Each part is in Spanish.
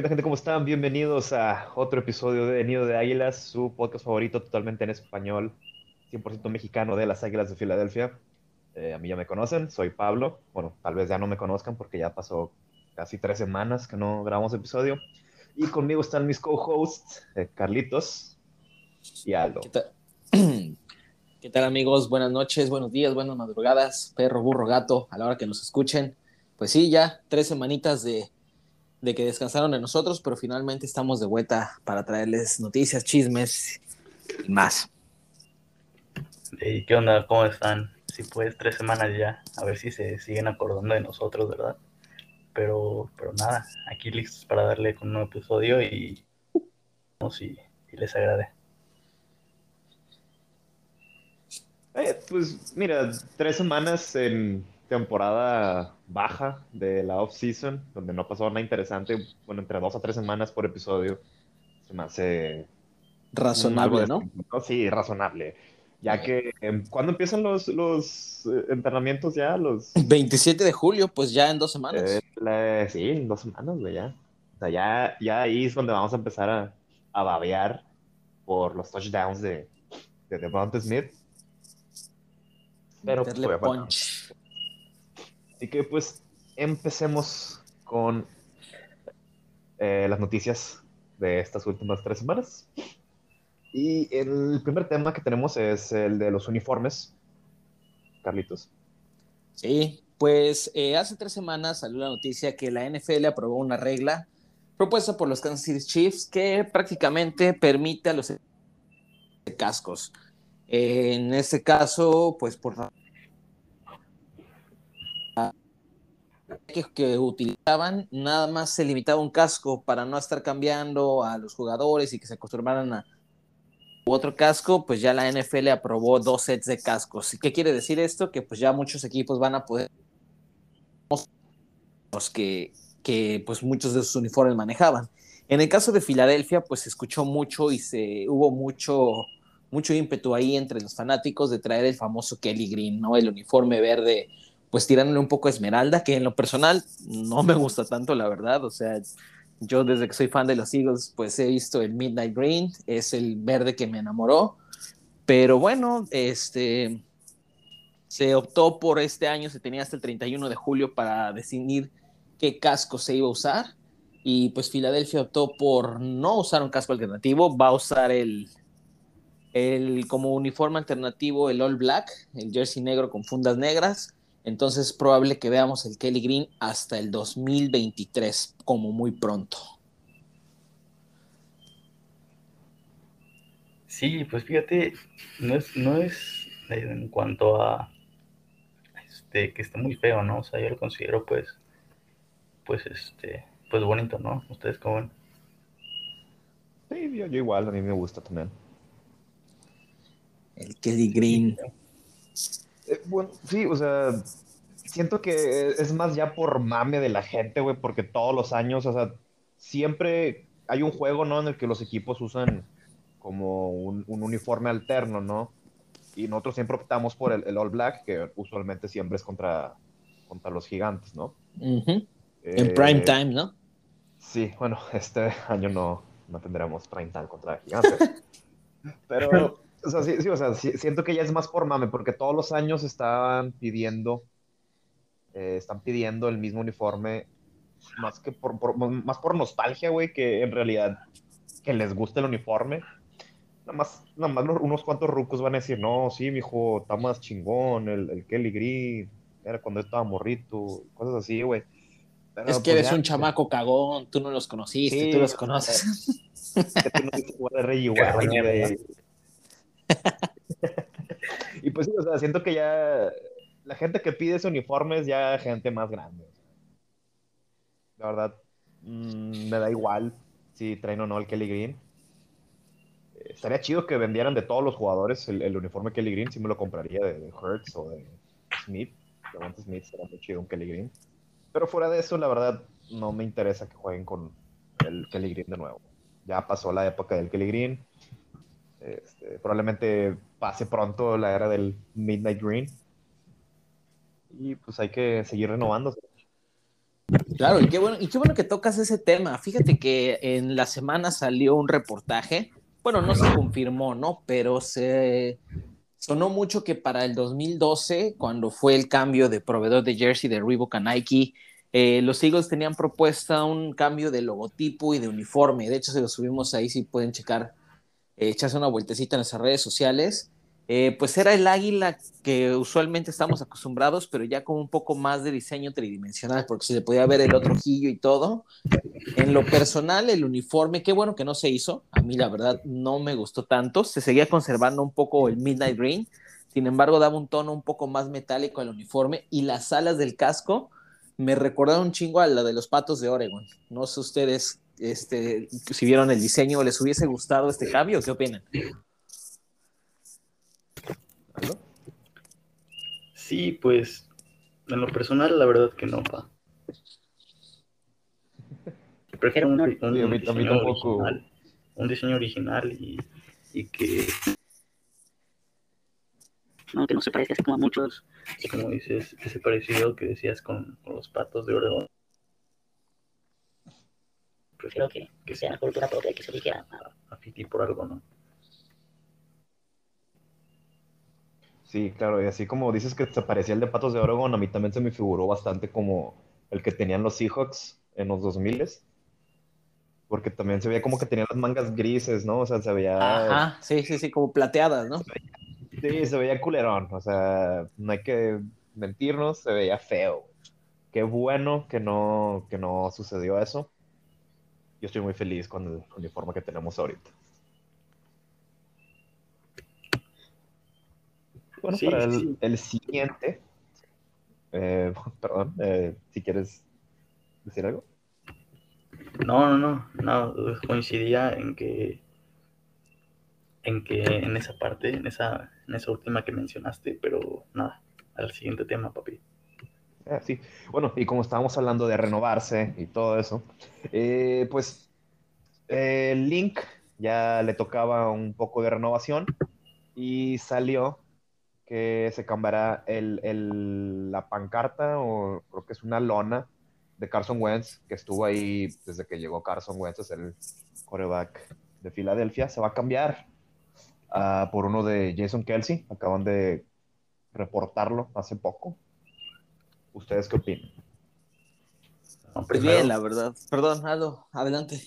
¿Qué tal, gente? ¿Cómo están? Bienvenidos a otro episodio de Nido de Águilas, su podcast favorito totalmente en español, 100% mexicano de las Águilas de Filadelfia. Eh, a mí ya me conocen, soy Pablo. Bueno, tal vez ya no me conozcan porque ya pasó casi tres semanas que no grabamos episodio. Y conmigo están mis co-hosts, eh, Carlitos y Aldo. ¿Qué tal? ¿Qué tal amigos? Buenas noches, buenos días, buenas madrugadas, perro, burro, gato, a la hora que nos escuchen. Pues sí, ya tres semanitas de, de que descansaron de nosotros, pero finalmente estamos de vuelta para traerles noticias, chismes y más. ¿Y qué onda? ¿Cómo están? Sí, pues tres semanas ya, a ver si se siguen acordando de nosotros, ¿verdad? Pero, pero nada, aquí listos para darle con un nuevo episodio y no si, si les agrade. Eh, pues mira, tres semanas en temporada baja de la off-season, donde no pasó nada interesante, bueno, entre dos a tres semanas por episodio, se me hace... Razonable, ¿no? Sí, razonable. Ya que, eh, ¿cuándo empiezan los, los eh, entrenamientos ya? Los... 27 de julio, pues ya en dos semanas. Eh, la- sí, en dos semanas, güey, ya. O sea, ya, ya ahí es donde vamos a empezar a, a babear por los touchdowns de, de Devonta Smith. Pero, pues, bueno, punch. Así que pues empecemos con eh, las noticias de estas últimas tres semanas. Y el primer tema que tenemos es el de los uniformes. Carlitos. Sí, pues eh, hace tres semanas salió la noticia que la NFL aprobó una regla propuesta por los Kansas City Chiefs que prácticamente permite a los cascos. En este caso, pues por que, utilizaban, nada más se limitaba un casco para no estar cambiando a los jugadores y que se acostumbraran a otro casco, pues ya la NFL aprobó dos sets de cascos. ¿Y ¿Qué quiere decir esto? Que pues ya muchos equipos van a poder los que, que pues muchos de sus uniformes manejaban. En el caso de Filadelfia, pues se escuchó mucho y se hubo mucho mucho ímpetu ahí entre los fanáticos de traer el famoso Kelly Green, ¿no? El uniforme verde, pues tirándole un poco a esmeralda, que en lo personal no me gusta tanto, la verdad. O sea, yo desde que soy fan de los Eagles, pues he visto el Midnight Green, es el verde que me enamoró. Pero bueno, este se optó por este año, se tenía hasta el 31 de julio para definir qué casco se iba a usar. Y pues Filadelfia optó por no usar un casco alternativo, va a usar el, el como uniforme alternativo el All Black, el jersey negro con fundas negras. Entonces es probable que veamos el Kelly Green hasta el 2023, como muy pronto. Sí, pues fíjate, no es, no es en cuanto a este que está muy feo, ¿no? O sea, yo lo considero pues, pues este, pues bonito, ¿no? Ustedes como ven? Sí, yo, yo igual, a mí me gusta también. El Kelly Green. Eh, bueno, sí, o sea, siento que es más ya por mame de la gente, güey, porque todos los años, o sea, siempre hay un juego, ¿no? En el que los equipos usan como un, un uniforme alterno, ¿no? Y nosotros siempre optamos por el, el All Black, que usualmente siempre es contra, contra los gigantes, ¿no? Ujú. Eh, En prime time, ¿no? Sí, bueno, este año no, no tendremos prime time contra gigantes. Pero, o sea, sí, sí, o sea, sí, siento que ya es más por mame, porque todos los años están pidiendo, eh, están pidiendo el mismo uniforme, más que por, por- más por nostalgia, güey, que en realidad que les guste el uniforme. Nada más, nada más unos cuantos rucos van a decir, no, sí, mijo, está más chingón, el, el Kelly Green, era cuando yo estaba morrito, cosas así, güey. Pero, Es que pues, eres ya, un chamaco cagón, tú no los conociste, Sí, tú los conoces. que tú no viste jugar Cabrón, White, güey. Y pues sí, o sea, siento que ya la gente que pide ese uniforme es ya gente más grande. La verdad, mm, me da igual si traen o no el Kelly Green. Eh, estaría chido que vendieran de todos los jugadores el, el uniforme Kelly Green, si me lo compraría de, de Hurts o de Smith. De Smith sería muy chido un Kelly Green. Pero fuera de eso, la verdad, no me interesa que jueguen con el Kelly Green de nuevo. Ya pasó la época del Kelly Green. Este, probablemente pase pronto la era del Midnight Green. Y pues hay que seguir renovándose. Claro, y qué bueno, y qué bueno que tocas ese tema. Fíjate que en la semana salió un reportaje, bueno, no se confirmó, ¿no? Pero se sonó mucho que para el 2012, cuando fue el cambio de proveedor de jersey de Reebok a Nike, eh, los Eagles tenían propuesta un cambio de logotipo y de uniforme. De hecho, se lo subimos ahí, si pueden checar, echarse una vueltecita en nuestras redes sociales. Eh, pues era el águila que usualmente estamos acostumbrados, pero ya con un poco más de diseño tridimensional, porque se le podía ver el otro ojillo y todo. En lo personal, el uniforme, qué bueno que no se hizo. A mí, la verdad, no me gustó tanto. Se seguía conservando un poco el Midnight Green. Sin embargo, daba un tono un poco más metálico al uniforme y las alas del casco me recordaron un chingo a la de los patos de Oregon. No sé ustedes este, si vieron el diseño, ¿les hubiese gustado este cambio? ¿Qué opinan? Sí, pues en lo personal, la verdad que no, pa. Prefiero un, un, diseño, original, un diseño original y, y que no, que no se parezca así como a muchos, como dices, ese parecido que decías con, con los patos de Oregón. Prefiero que, que sea la cultura propia que se dijera a, a Fiti por algo, ¿no? Sí, claro, y así como dices que se parecía el de Patos de Oregon, a mí también se me figuró bastante como el que tenían los Seahawks en los 2000 porque también se veía como que tenían las mangas grises, ¿no? O sea, se veía... Ajá, sí, sí, sí, como plateadas, ¿no? Sí, se veía culerón, o sea, no hay que mentirnos, se veía feo. Qué bueno que no, que no sucedió eso. Yo estoy muy feliz con el uniforme que tenemos ahorita. Bueno, para el, siguiente, eh, perdón, eh, si quieres decir algo. No, no, no, no, coincidía en que en que en esa parte, en esa, en esa última que mencionaste, pero nada, al siguiente tema, papi. Ah, sí, bueno, y como estábamos hablando de renovarse y todo eso, eh, pues el Link ya le tocaba un poco de renovación y salió que se cambiará el, la pancarta o creo que es una lona de Carson Wentz, que estuvo ahí desde que llegó Carson Wentz, es el coreback de Filadelfia, se va a cambiar uh, por uno de Jason Kelsey. Acaban de reportarlo hace poco. ¿Ustedes qué opinan? Pues bien, la verdad. Perdón, Aldo, adelante.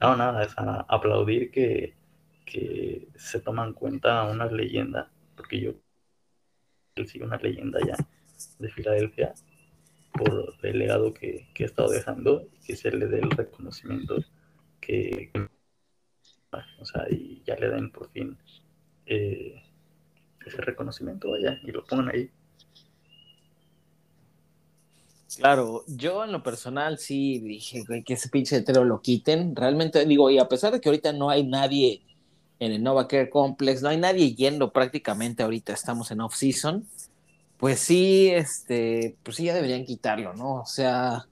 No, nada, es a aplaudir que, que se toma en cuenta una leyenda porque yo él sigue una leyenda ya de Filadelfia por el legado que, que ha estado dejando y que se le dé el reconocimiento que, o sea, y ya le den por fin eh, ese reconocimiento, vaya, y lo pongan ahí. Claro, yo en lo personal sí dije que ese pinche hetero lo quiten. Realmente digo, y a pesar de que ahorita no hay nadie en el Nova Care Complex, no hay nadie yendo prácticamente ahorita, estamos en off-season, pues sí, este, pues sí ya deberían quitarlo, ¿no? O sea,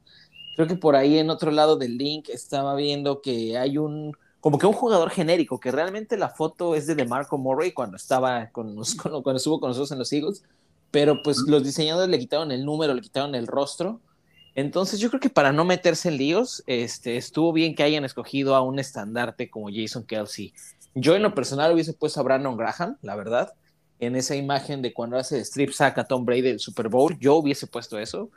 creo que por ahí en otro lado del link estaba viendo que hay un, como que un jugador genérico, que realmente la foto es de DeMarco Murray cuando estaba con, cuando estuvo con nosotros en los Eagles, pero pues los diseñadores le quitaron el número, le quitaron el rostro. Entonces yo creo que para no meterse en líos, este, estuvo bien que hayan escogido a un estandarte como Jason Kelsey. Yo en lo personal hubiese puesto a Brandon Graham, la verdad, en esa imagen de cuando hace strip sack a Tom Brady del Super Bowl, yo hubiese puesto eso.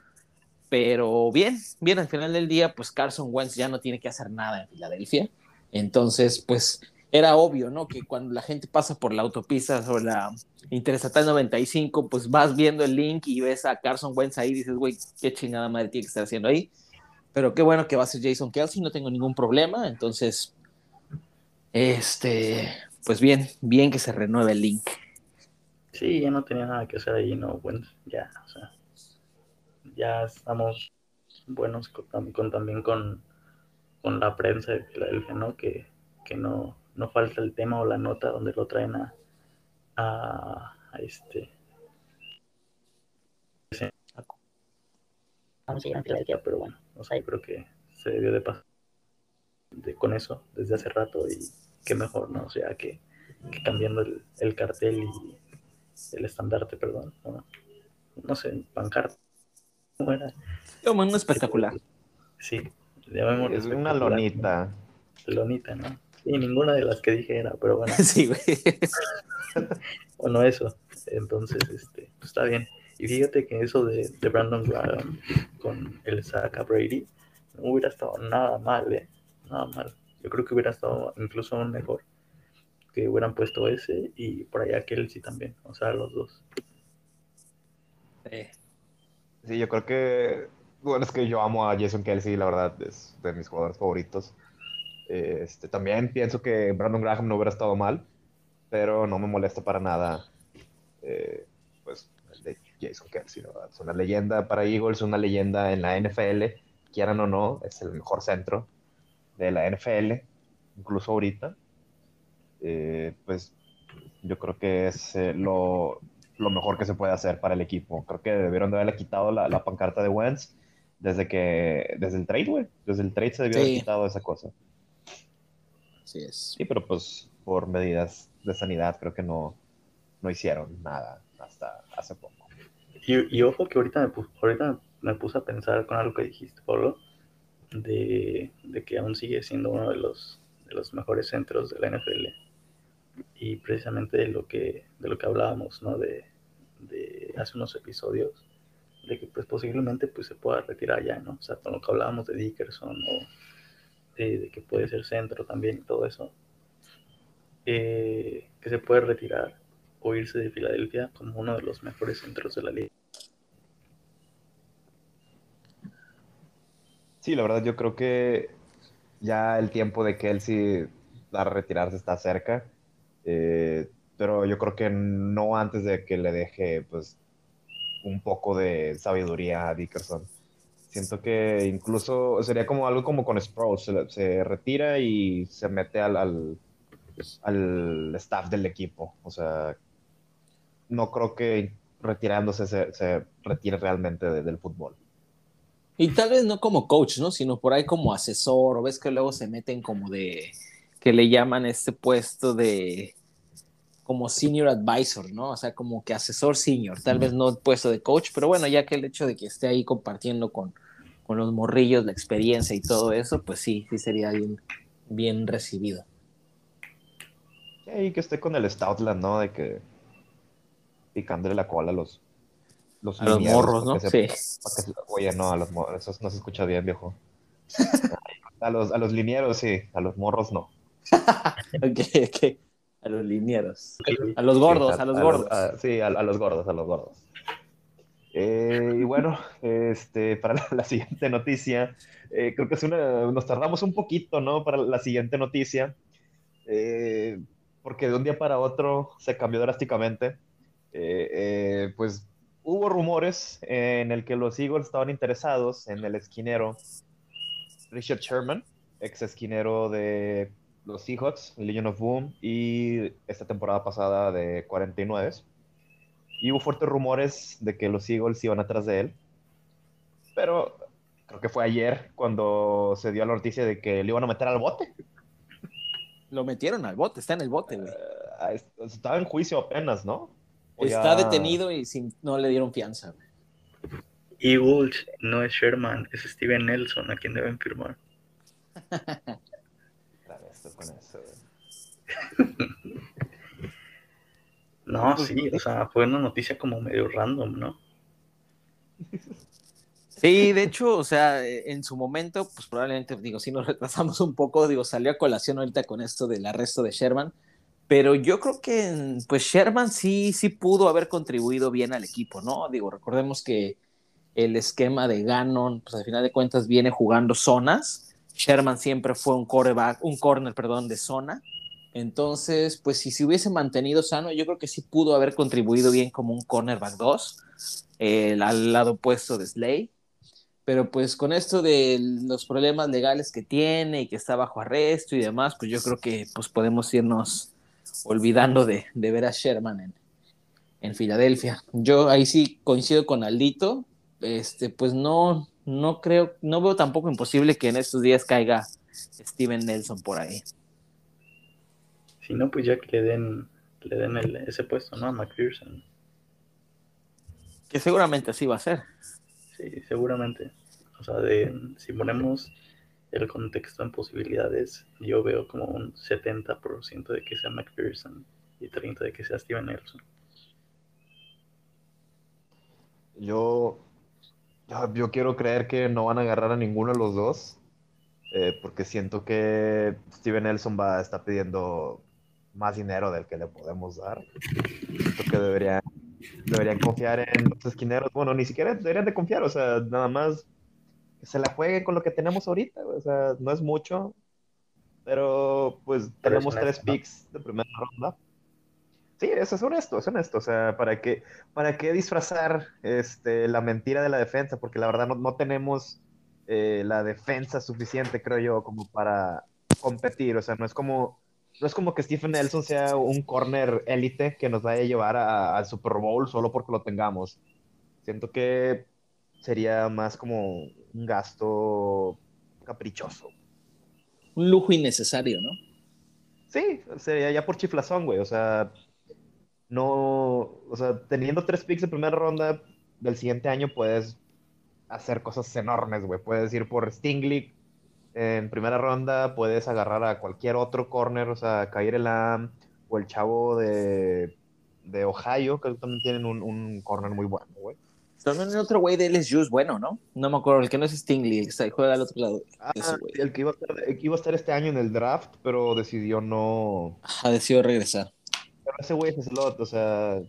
Pero bien, bien, al final del día, pues Carson Wentz ya no tiene que hacer nada en Filadelfia. Entonces, pues era obvio, ¿no? Que cuando la gente pasa por la autopista sobre la Interestatal 95, pues vas viendo el link y ves a Carson Wentz ahí y dices, güey, qué chingada madre tiene que estar haciendo ahí. Pero qué bueno que va a ser Jason Kelsey, no tengo ningún problema. Entonces, este, pues bien, bien que se renueve el link. Sí, ya no tenía nada que hacer ahí, no, bueno, ya, o sea, ya estamos buenos con, también con, con, la prensa de Filadelfia, ¿no? Que, que no, no falta el tema o la nota donde lo traen a, a, este vamos a ir a Filadelfia, pero bueno, o sea, yo creo que se debió de pasar de, con eso desde hace rato y qué mejor, ¿no? O sea, que, cambiando el, cartel y el estandarte, perdón, ¿no? no sé, pancarta, Como un espectacular. Sí, es una lonita. Lonita, ¿no? Sí, ninguna de las que dije era, pero bueno. sí, güey. bueno, eso. Entonces, este, pues está bien. Y fíjate que eso de, de Brandon Graham con el Zach Brady no hubiera estado nada mal, ¿eh? Nada mal. Yo creo que hubiera estado incluso mejor que hubieran puesto ese y por allá Kelsey también, o sea, los dos. Sí, yo creo que, bueno, es que yo amo a Jason Kelsey, la verdad, es de mis jugadores favoritos. Este, también pienso que Brandon Graham no hubiera estado mal, pero no me molesta para nada, eh, pues, el de Jason Kelsey, Es una leyenda para Eagles, una leyenda en la NFL, quieran o no, es el mejor centro de la NFL, incluso ahorita. Eh, pues yo creo que es eh, lo, lo, mejor que se puede hacer para el equipo. Creo que debieron de haberle quitado la, la pancarta de Wentz desde que, desde el trade, güey. Desde el trade se debió haber quitado esa cosa. Así es. Sí, pero pues por medidas de sanidad creo que no, no hicieron nada hasta hace poco. Y, y ojo que ahorita me, ahorita me puse a pensar con algo que dijiste, Pablo, de, de que aún sigue siendo uno de los, de los mejores centros de la NFL y precisamente de lo que, de lo que hablábamos, ¿no? De, de hace unos episodios, de que pues posiblemente pues se pueda retirar ya, ¿no? O sea, con lo que hablábamos de Dickerson o de, que puede ser centro también y todo eso, eh, que se puede retirar o irse de Filadelfia como uno de los mejores centros de la liga. Sí, la verdad yo creo que ya el tiempo de Kelsey a retirarse está cerca. Eh, pero yo creo que no antes de que le deje pues un poco de sabiduría a Dickerson. Siento que incluso sería como algo como con Sproles, se, retira y se mete al, al, staff del equipo. O sea, no creo que retirándose se, retire realmente del fútbol. Y tal vez no como coach, ¿no? Sino por ahí como asesor, o ves que luego se meten como de que le llaman este puesto de como senior advisor, ¿no? O sea, como que asesor senior, tal vez no el puesto de coach, pero bueno, ya que el hecho de que esté ahí compartiendo con, con los morrillos la experiencia y todo eso, pues sí, sí sería bien, bien recibido. Y que esté con el Stoutland, ¿no? De que picándole la cola a los, los, a los morros, ¿no? sí. oye, no, a los morros, eso no se escucha bien, viejo. a, los, a los linieros, sí, a los morros no. ok, ok. A los linieros. A los gordos, a, los gordos. sí, a, los gordos, a los gordos. Eh, y bueno, este, para la, siguiente noticia, eh, creo que es una, nos tardamos un poquito, ¿no? Para la siguiente noticia, eh, porque de un día para otro se cambió drásticamente. pues hubo rumores en el que los Eagles estaban interesados en el esquinero Richard Sherman, ex esquinero de los Seahawks, Legion of Boom y esta temporada pasada de 49. Y hubo fuertes rumores de que los Eagles iban atrás de él. Pero creo que fue ayer cuando se dio la noticia de que le iban a meter al bote. Lo metieron al bote, está en el bote, güey. Eh, estaba en juicio apenas, ¿no? está detenido y sin, no le dieron fianza. Eagles no es Sherman, es Steven Nelson a quien deben firmar. no, sí, o sea, fue una noticia como medio random, ¿no? Sí, de hecho, o sea, en su momento, pues probablemente, digo, si nos retrasamos un poco, digo, salió a colación ahorita con esto del arresto de Sherman, pero yo creo que, pues Sherman sí, sí pudo haber contribuido bien al equipo, ¿no? Digo, recordemos que el esquema de Gannon, pues al final de cuentas viene jugando zonas, Sherman siempre fue un un corner, perdón, de zona. Entonces, pues si se hubiese mantenido sano, yo creo que sí pudo haber contribuido bien como un cornerback 2, al lado opuesto de Slay. Pero pues con esto de los problemas legales que tiene y que está bajo arresto y demás, pues yo creo que pues podemos irnos olvidando de, ver a Sherman en, en Filadelfia. Yo ahí sí coincido con Aldito, este, pues no, no creo, no veo tampoco imposible que en estos días caiga Steven Nelson por ahí. Si no, pues ya que le den, le den ese puesto, ¿no? A McPherson. Que seguramente así va a ser. Sí, Sí, seguramente. O sea, de, si ponemos el contexto en posibilidades, yo veo como un 70% de que sea McPherson y 30% de que sea Steven Nelson. Yo, yo quiero creer que no van a agarrar a ninguno de los dos, eh, porque siento que Steven Nelson va a estar pidiendo más dinero del que le podemos dar. Siento que deberían, deberían confiar en los esquineros. Bueno, ni siquiera deberían de confiar, o sea, nada más se la jueguen con lo que tenemos ahorita, o sea, no es mucho, pero pues tenemos tres picks de primera ronda. Sí, eso es honesto, es honesto, o sea, ¿para qué, para qué disfrazar este, la mentira de la defensa? Porque la verdad no, tenemos eh, la defensa suficiente, creo yo, como para competir, o sea, no es como, no es como que Stephen Nelson sea un corner élite que nos vaya a llevar al Super Bowl solo porque lo tengamos. Siento que sería más como un gasto caprichoso. Un lujo innecesario, ¿no? Sí, sería ya por chiflazón, güey. O sea, no, o sea, teniendo tres picks de primera ronda del siguiente año puedes hacer cosas enormes, güey. Puedes ir por Stingley en primera ronda, puedes agarrar a cualquier otro corner, o sea, Kair Elam o el chavo de, de Ohio, que también tienen un, un corner muy bueno, güey. También otro güey de LSU es bueno, ¿no? No me acuerdo, el que no es Stingley, el que juega al otro lado. Ah, el que iba, a estar, el que iba a estar este año en el draft, pero decidió no. Ajá, decidió regresar. Pero ese güey es slot, o sea.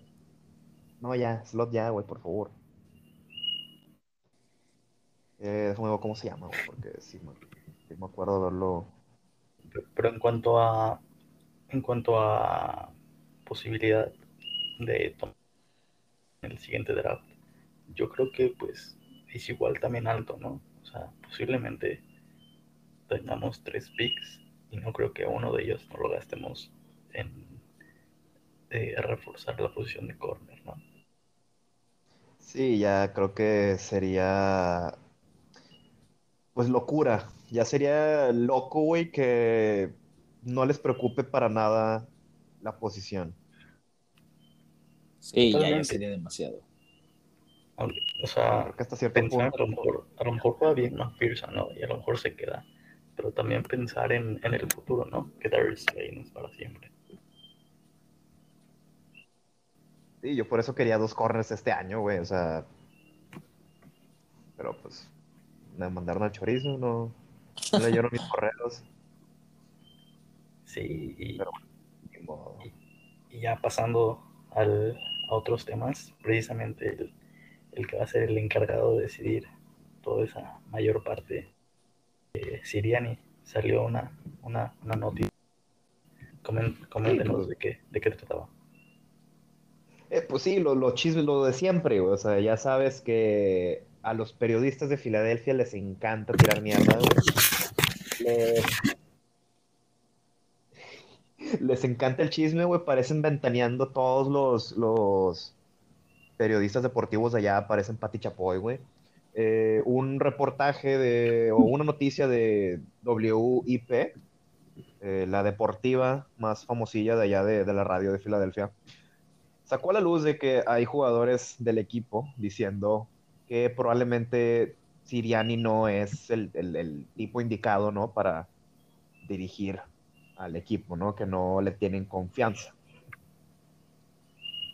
No, ya, slot ya, güey, por favor. Eh, déjame ver cómo se llama, güey, porque sí me, me acuerdo de verlo. Pero en cuanto a. En cuanto a posibilidad de tomar el siguiente draft yo creo que pues es igual también alto, ¿no? O sea, posiblemente tengamos tres picks y no creo que uno de ellos no lo gastemos en reforzar la posición de corner, ¿no? Sí, ya creo que sería pues locura. Ya sería loco, güey, que no les preocupe para nada la posición. Sí, ya sería demasiado. O sea, pensar, a, lo mejor, a lo mejor juega bien McPherson, ¿no? Y a lo mejor se queda. Pero también pensar en, en el futuro, ¿no? Que Darius Slay no es para siempre. Sí, yo por eso quería dos corners este año, güey. O sea. Pero pues. Me mandaron al chorizo, no. No leyeron mis correos. Sí, y, y, ya pasando al, a otros temas, precisamente el el que va a ser el encargado de decidir toda esa mayor parte. Siriani salió una, una, una noticia. Coméntenos de qué, de qué trataba. Eh, pues sí, lo, lo chismes, lo de siempre, O sea, ya sabes que a los periodistas de Filadelfia les encanta tirar mierda, Les... les encanta el chisme, güey. Parecen ventaneando todos los, los, periodistas deportivos de allá aparecen Pati Chapoy, güey. Eh, un reportaje de, o una noticia de WIP, eh, la deportiva más famosilla de allá de, la radio de Filadelfia, sacó a la luz de que hay jugadores del equipo diciendo que probablemente Siriani no es el, el tipo indicado, ¿no? Para dirigir al equipo, ¿no? Que no le tienen confianza.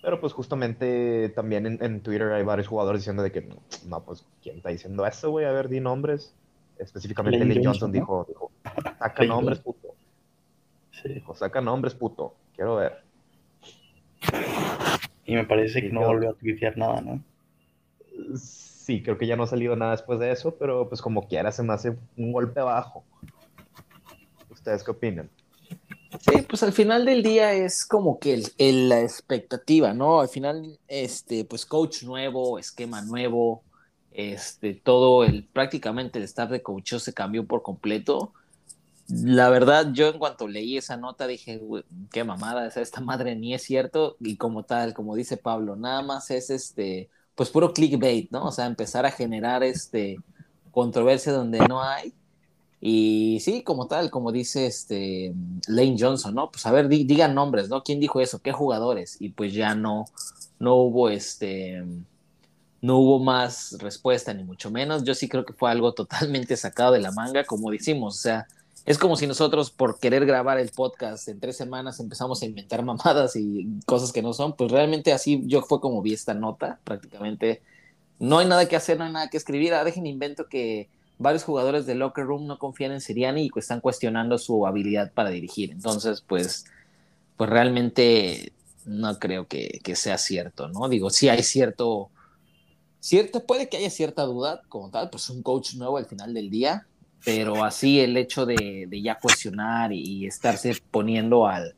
Pero pues justamente también en, Twitter hay varios jugadores diciendo de que no, pues ¿quién está diciendo eso, güey? A ver, di nombres. Específicamente Lane Johnson, dijo, dijo, saca nombres, puto. Sí. Dijo, saca nombres, puto. Quiero ver. Y me parece que no volvió a tuitear nada, ¿no? Sí, creo que ya no ha salido nada después de eso, pero pues como quiera se me hace un golpe bajo. ¿Ustedes qué opinan? Sí, pues al final del día es como que la expectativa, ¿no? Al final, este, pues coach nuevo, esquema nuevo, este, todo el, prácticamente el staff de coach se cambió por completo. La verdad, yo en cuanto leí esa nota dije, qué mamada, esta madre ni es cierto, y como tal, como dice Pablo, nada más es este, pues puro clickbait, ¿no? O sea, empezar a generar este controversia donde no hay y sí, como tal, como dice este Lane Johnson, ¿no? Pues a ver, digan nombres, ¿no? ¿Quién dijo eso? ¿Qué jugadores? Y pues ya no, no hubo este, no hubo más respuesta, ni mucho menos. Yo sí creo que fue algo totalmente sacado de la manga, como decimos, o sea, es como si nosotros por querer grabar el podcast en tres semanas empezamos a inventar mamadas y cosas que no son, pues realmente así yo fue como vi esta nota, prácticamente. No hay nada que hacer, no hay nada que escribir, ah, dejen invento que varios jugadores de locker room no confían en Siriani y están cuestionando su habilidad para dirigir, entonces pues, pues realmente no creo que, que sea cierto, ¿no? Digo, sí hay cierto Cierto, puede que haya cierta duda, como tal, pues un coach nuevo al final del día, pero así el hecho de, ya cuestionar y, estarse poniendo al,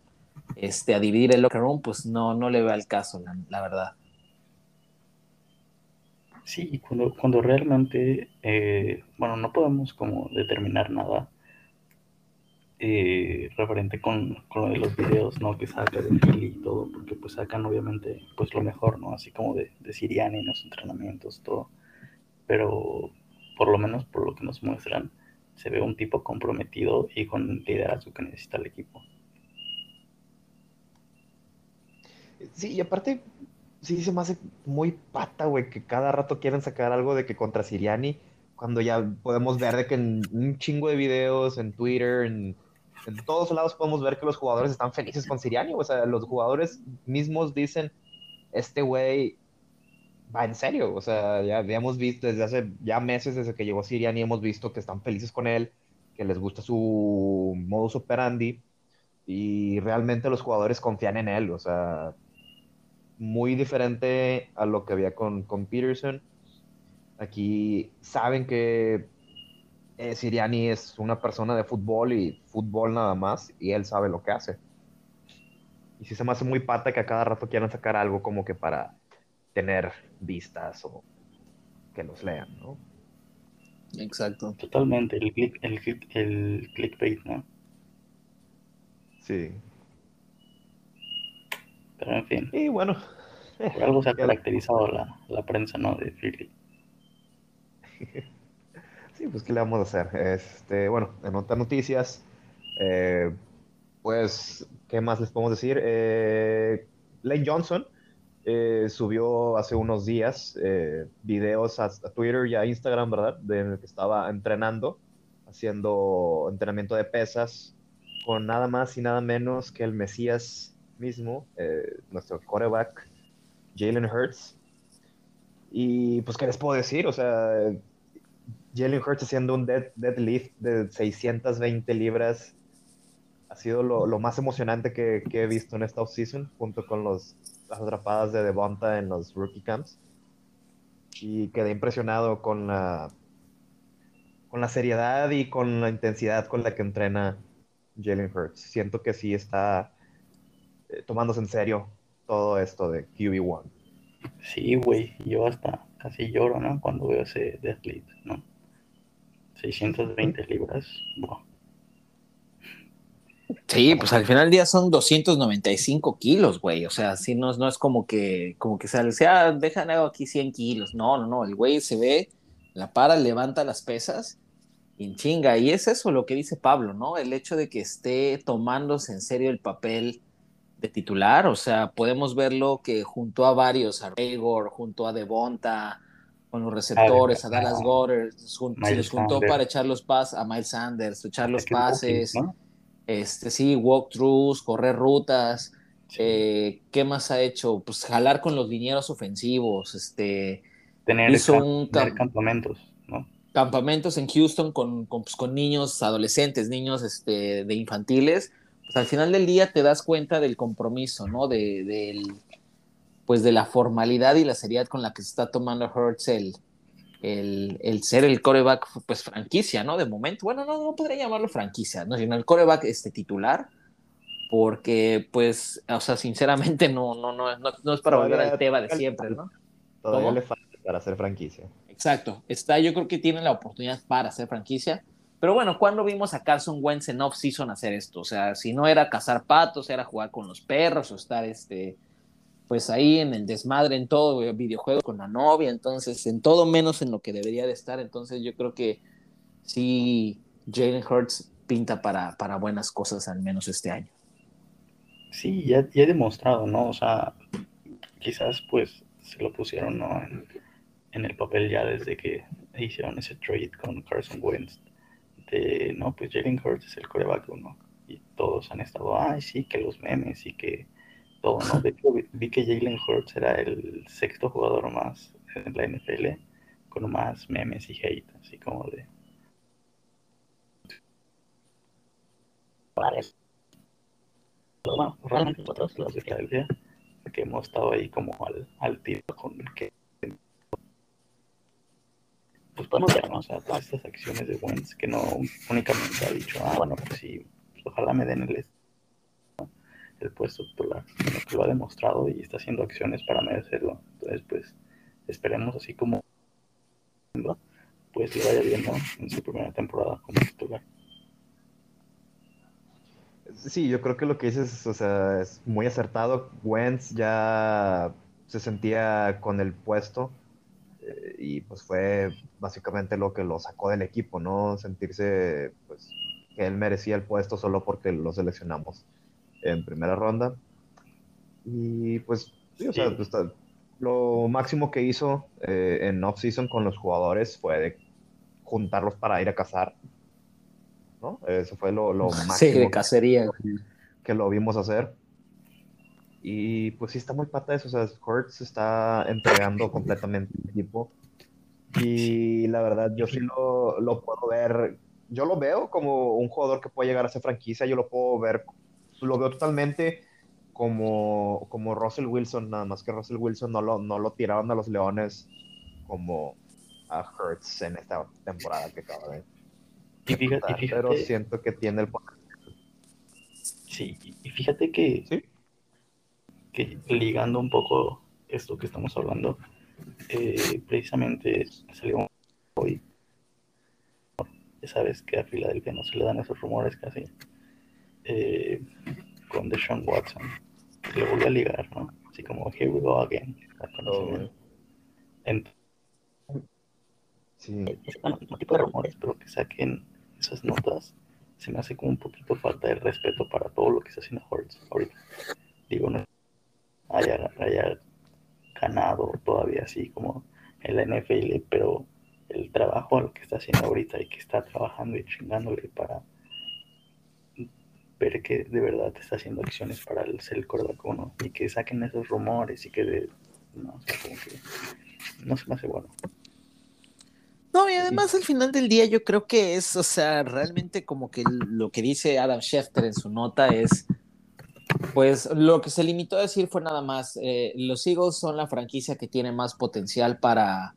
este, a dividir el locker room, pues no, no le veo al caso, la, verdad. Sí, cuando, cuando realmente, eh, bueno, no podemos como determinar nada eh, referente con, con, lo de los videos, ¿no? Que saca de Philly y todo, porque pues sacan obviamente pues lo mejor, ¿no? Así como de, de Siriani en los entrenamientos, todo. Pero por lo menos por lo que nos muestran, se ve un tipo comprometido y con liderazgo que necesita el equipo. Sí, y aparte, sí se me hace muy pata, güey, que cada rato quieren sacar algo de que contra Siriani, cuando ya podemos ver de que en un chingo de videos, en Twitter, en en todos lados podemos ver que los jugadores están felices con Siriani. O sea, los jugadores mismos dicen, este güey va en serio. O sea, ya habíamos visto desde hace ya meses, desde que llegó Siriani, hemos visto que están felices con él, que les gusta su modus operandi y realmente los jugadores confían en él. O sea, muy diferente a lo que había con, con Peterson. Aquí saben que eh, Siriani es una persona de fútbol y fútbol nada más, y él sabe lo que hace. Y si se me hace muy pata que a cada rato quieran sacar algo como que para tener vistas o que los lean, ¿no? Exacto. Totalmente, el, click, el, el clickbait, ¿no? Sí. Pero en fin. Y bueno. Por algo se ha caracterizado la, la prensa, ¿no? De Philly. pues ¿qué le vamos a hacer? Este, bueno, en otras noticias, eh, pues, ¿qué más les podemos decir? Eh, Lane Johnson eh, subió hace unos días videos a, Twitter y a Instagram, ¿verdad? De que estaba entrenando, haciendo entrenamiento de pesas con nada más y nada menos que el Mesías mismo, nuestro quarterback, Jalen Hurts. Y pues, ¿qué les puedo decir? O sea, Jalen Hurts haciendo un dead, deadlift de 620 libras ha sido lo, más emocionante que, he visto en esta offseason, junto con los, las atrapadas de Devonta en los rookie camps. Y quedé impresionado con la, con la seriedad y con la intensidad con la que entrena Jalen Hurts. Siento que sí está eh, tomándose en serio todo esto de QB1. Sí, güey, yo hasta casi lloro, ¿no? Cuando veo ese deadlift, ¿no? 620 libras. Sí, pues al final del día son 295 kilos, güey. O sea, si no, no es como que, como que sea, ah, dejan aquí 100 kilos. No, no, no. El güey se ve, la para, levanta las pesas y chinga. Y es eso lo que dice Pablo, ¿no? El hecho de que esté tomándose en serio el papel de titular. O sea, podemos verlo que junto a varios, a Regor, junto a Devonta, con los receptores, a Dallas Goddard, se les juntó para echar los pases a Miles Sanders, echar los pases, este sí, walkthroughs, correr rutas. Eh, ¿Qué más ha hecho? Pues jalar con los linieros ofensivos, este tener, hizo un campamentos, ¿no? Campamentos en Houston con, con, pues, con, niños adolescentes, niños este, de infantiles. Pues al final del día te das cuenta del compromiso, ¿no? De, del, pues de la formalidad y la seriedad con la que se está tomando Hurts el, el, ser el coreback pues franquicia, ¿no? De momento, bueno, no, no podría llamarlo franquicia, ¿no? Sino el coreback este titular, porque pues, o sea, sinceramente no, no, no, no, es para volver al tema de siempre, ¿no? Todavía le falta para ser franquicia. Exacto, está, yo creo que tiene la oportunidad para ser franquicia, pero bueno, ¿cuándo vimos a Carson Wentz en off-season hacer esto? O sea, si no era cazar patos, era jugar con los perros o estar este pues ahí en el desmadre, en todo, videojuego con la novia, entonces en todo menos en lo que debería de estar, entonces yo creo que sí, Jalen Hurts pinta para, para buenas cosas al menos este año. Sí, ya, ya he demostrado, ¿no? O sea, quizás pues se lo pusieron, ¿no? En, en el papel ya desde que hicieron ese trade con Carson Wentz. De, no, pues Jalen Hurts es el coreback uno. Y todos han estado, ay, sí, que los memes y que todo, ¿no? De hecho, vi que Jalen Hurts era el sexto jugador más en la NFL con más memes y hate, así como de. Bueno, realmente nosotros los de que hemos estado ahí como al, al tiro con el que. Pues podemos ver, ¿no? O sea, todas estas acciones de Wentz que no únicamente ha dicho, ah, bueno, pues sí, ojalá me den el el puesto titular, que lo ha demostrado y está haciendo acciones para merecerlo. Entonces, pues, esperemos así como pues vaya bien en su primera temporada como titular. Sí, yo creo que lo que dices, o sea, es muy acertado. Wentz ya se sentía con el puesto eh, y pues fue básicamente lo que lo sacó del equipo, ¿no? Sentirse pues que él merecía el puesto solo porque lo seleccionamos en primera ronda. Y pues, sí, o sea, pues, lo máximo que hizo eh, en off-season con los jugadores fue de juntarlos para ir a cazar. ¿no? Eso fue lo, lo máximo. Sí, de cacería. Que, lo vimos hacer. Y pues sí está muy pata eso. O sea, Kurt se está entregando completamente el equipo. Y la verdad, yo sí lo, lo puedo ver. Yo lo veo como un jugador que puede llegar a ser franquicia. Yo lo puedo ver lo veo totalmente como, como Russell Wilson, nada más que Russell Wilson no lo, no lo tiraron a los Leones como a Hurts en esta temporada que acaba de. Y fíjate, pero siento que tiene el Sí, y fíjate que, ¿Sí? que ligando un poco esto que estamos hablando, eh, precisamente salió hoy. Ya sabes que a Filadelfia no se le dan esos rumores casi eh, con Deshaun Watson. Lo voy a ligar, ¿no? Así como, here we go again. Oh. sí. Bueno, no tipo de rumores, pero que saquen esas notas, se me hace como un poquito falta de respeto para todo lo que está haciendo Hortz ahorita. Digo, no haya, haya ganado todavía así como en la NFL, pero el trabajo al que está haciendo ahorita y que está trabajando y chingándole para ver que de verdad está haciendo acciones para el ser cordacono y que saquen esos rumores y que de, no, no se me hace bueno. No, y además al final del día yo creo que es, o sea, realmente como que lo que dice Adam Schefter en su nota es, pues lo que se limitó a decir fue nada más, eh, los Eagles son la franquicia que tiene más potencial para,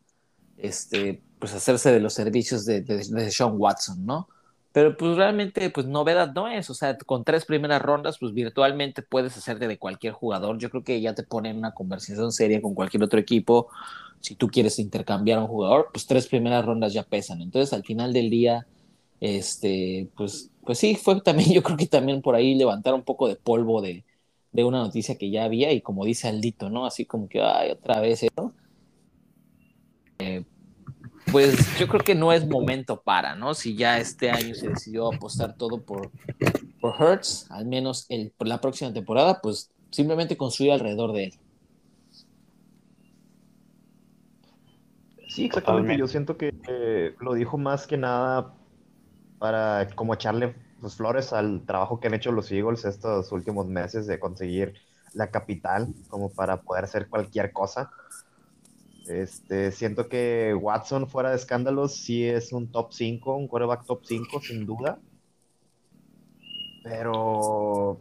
este, pues hacerse de los servicios de, de, de Sean Watson, ¿no? Pero pues realmente, pues novedad no es, o sea, con tres primeras rondas, pues virtualmente puedes hacerte de cualquier jugador. Yo creo que ya te ponen una conversación seria con cualquier otro equipo. Si tú quieres intercambiar a un jugador, pues tres primeras rondas ya pesan. Entonces, al final del día, este, pues, pues sí, fue también, yo creo que también por ahí levantar un poco de polvo de, de una noticia que ya había y como dice Aldito, ¿no? Así como que, ay, otra vez, ¿no? Eh, pues yo creo que no es momento para, ¿no? Si ya este año se decidió apostar todo por, por Hertz, al menos el, por la próxima temporada, pues simplemente construir alrededor de él. Sí, exactamente. Yo siento que lo dijo más que nada para como echarle pues, flores al trabajo que han hecho los Eagles estos últimos meses de conseguir la capital como para poder hacer cualquier cosa. Este, siento que Watson, fuera de escándalos, sí es un top 5, un quarterback top 5, sin duda. Pero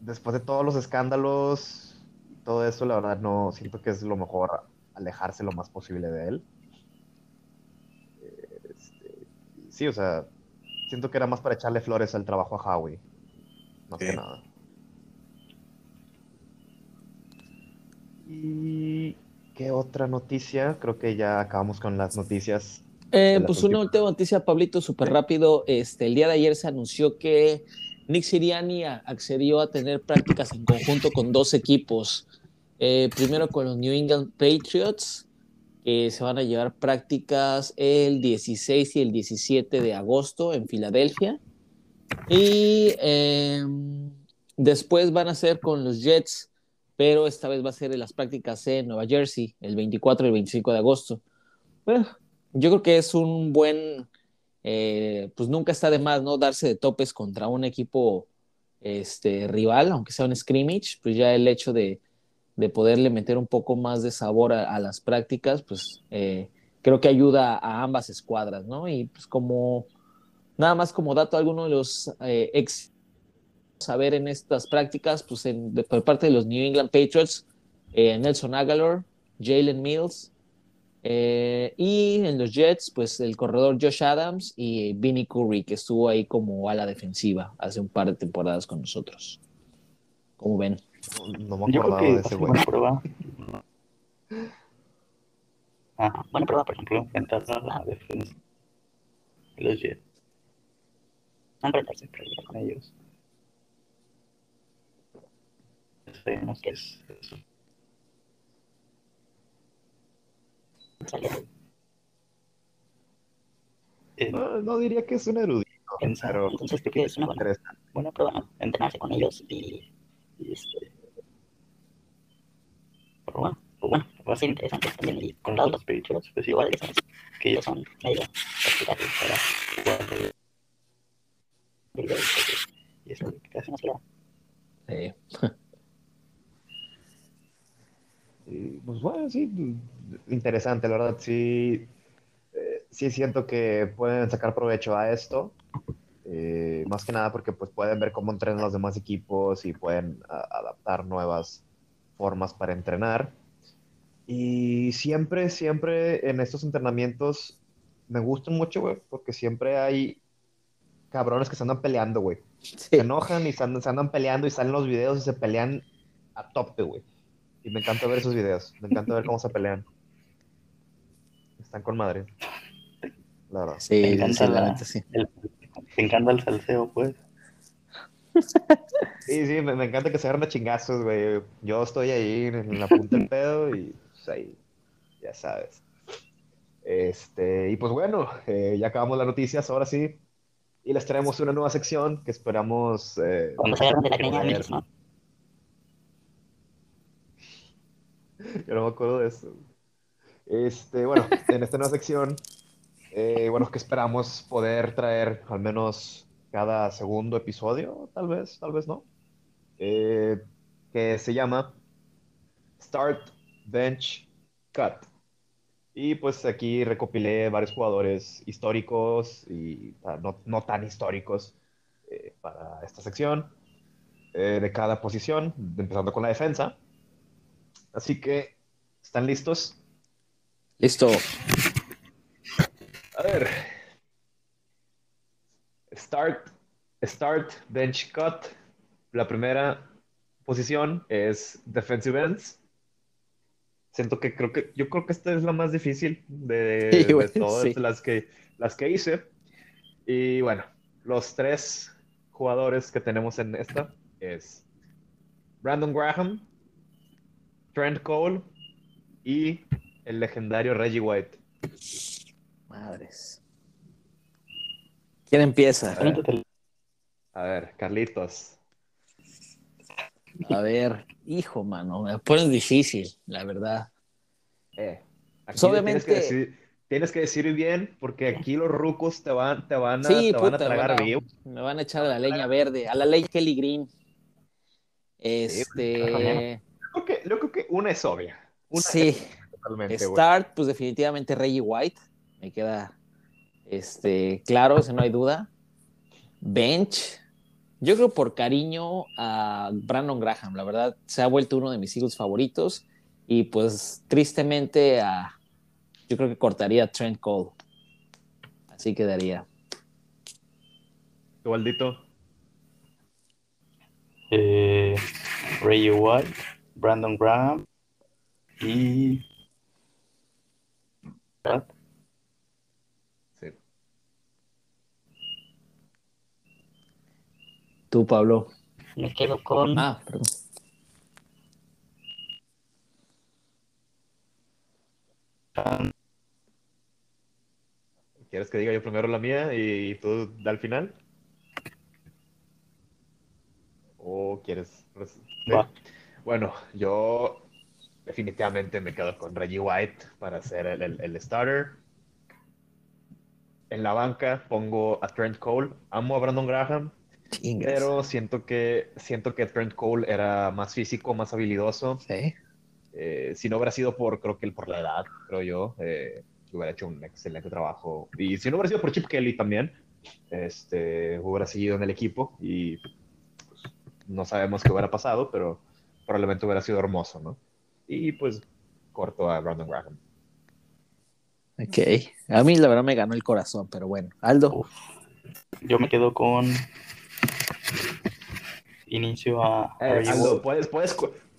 después de todos los escándalos, todo eso, la verdad, no siento que es lo mejor alejarse lo más posible de él. Este, sí, o sea, siento que era más para echarle flores al trabajo a Howie. Más que nada. Y ¿Qué otra noticia? Creo que ya acabamos con las noticias. Eh, pues una última noticia, Pablito, súper rápido. Este, el día de ayer se anunció que Nick Siriani accedió a tener prácticas en conjunto con dos equipos. Eh, primero con los New England Patriots, que se van a llevar prácticas el 16 y el 17 de agosto en Filadelfia. Y em, después van a ser con los Jets pero esta vez va a ser en las prácticas en Nueva Jersey, el 24 y el 25 de agosto. Bueno, yo creo que es un buen, eh, pues nunca está de más, ¿no? Darse de topes contra un equipo este, rival, aunque sea un scrimmage, pues ya el hecho de, de poderle meter un poco más de sabor a, las prácticas, pues eh, creo que ayuda a ambas escuadras, ¿no? Y pues como, nada más como dato, alguno de los eh, ex saber en estas prácticas, pues en, de, por parte de los New England Patriots, eh, Nelson Aguilar, Jalen Mills, eh, y en los Jets, pues el corredor Josh Adams y Vinnie Curry, que estuvo ahí como ala defensiva hace un par de temporadas con nosotros. ¿Cómo ven? No, no me Yo creo acordaba que de va a ese ser güey. buena prueba. Ah, buena prueba, por ejemplo, enfrentar a la defensa de los Jets. No enfrentarse pero con ellos. Sabemos que es, es Eh, No, no diría que es un erudito, pensar, pero entonces creo que es una buena, interesante. buena prueba, ¿no? Entrenarse con ellos y, y este. Pero bueno, pues bueno, va a ser interesante también. Y con los Patriots, pues igual, que ellos son medio para jugar de- Y eso casi no se le da. Eh, Y, pues bueno, sí, interesante, la verdad, sí, eh, sí siento que pueden sacar provecho a esto, eh, más que nada porque pues pueden ver cómo entrenan los demás equipos y pueden adaptar nuevas formas para entrenar. Y siempre, siempre en estos entrenamientos me gustan mucho, güey, porque siempre hay cabrones que se andan peleando, güey. sí. Se enojan y se andan, se andan peleando y salen los videos y se pelean a tope, güey. Y me encanta ver esos videos. Me encanta ver cómo se pelean. Están con madre. La verdad. Sí, Me encanta sí, la la- neta, sí. El, te encanta el salseo, pues. Sí, sí, me, me encanta que se agarren a chingazos, güey. Yo estoy ahí en la punta del pedo y pues ahí, ya sabes. Este, y pues bueno, eh, ya acabamos las noticias, ahora sí. Y les traemos una nueva sección que esperamos eh, Cuando se de la greña, poder- amigos, ¿no? Yo no me acuerdo de eso. Este, bueno, en esta nueva sección, eh, bueno, que esperamos poder traer al menos cada segundo episodio, tal vez, tal vez no, eh, que se llama Start, Bench, Cut. Y pues aquí recopilé varios jugadores históricos y no, no tan históricos eh, para esta sección, de cada posición, empezando con la defensa. Así que, ¿están listos? Listo. A ver. Start, start, bench, cut. La primera posición es defensive ends. Siento que creo que yo creo que esta es la más difícil de, Sí, de güey, todas sí. las que las que hice. Y bueno, los tres jugadores que tenemos en esta es Brandon Graham, Trent Cole y el legendario Reggie White. Madres. ¿Quién empieza? A ver, Carlitos. A ver, hijo, mano, me pones difícil, la verdad. Eh, aquí Pues obviamente- tienes que decir, tienes que decir bien, porque aquí los rucos te van, te van a, Sí, te van a tragar bueno, vivo. me van a echar a la leña verde, a la ley Kelly Green. Este, que una es obvia. Una sí, es totalmente, start, pues definitivamente Reggie White, me queda este, claro, ese no hay duda. Bench, yo creo por cariño a Brandon Graham, la verdad, se ha vuelto uno de mis hijos favoritos y pues tristemente a, yo creo que cortaría a Trent Cole. Así quedaría. Tu Aldito. Eh, Ray White, Brandon Graham y. ¿verdad? Sí. Tú, Pablo. Me quedo con Ah, perdón. ¿Quieres que diga yo primero la mía y tú da al final? ¿O quieres? res- sí? Bueno, yo definitivamente me quedo con Reggie White para ser el, el- el starter. En la banca pongo a Trent Cole. Amo a Brandon Graham, Chingas. pero siento que, siento que Trent Cole era más físico, más habilidoso. Sí. Eh, si no hubiera sido por, creo que por la edad, creo yo, eh, hubiera hecho un excelente trabajo. Y si no hubiera sido por Chip Kelly también, este, hubiera seguido en el equipo y pues, no sabemos qué hubiera pasado, pero probablemente hubiera sido hermoso, ¿no? Y pues corto a Brandon Graham. Ok. A mí la verdad me ganó el corazón, pero bueno. Aldo. Uf. Yo me quedo con inicio a, a Eh, Aldo, puedes, puedes,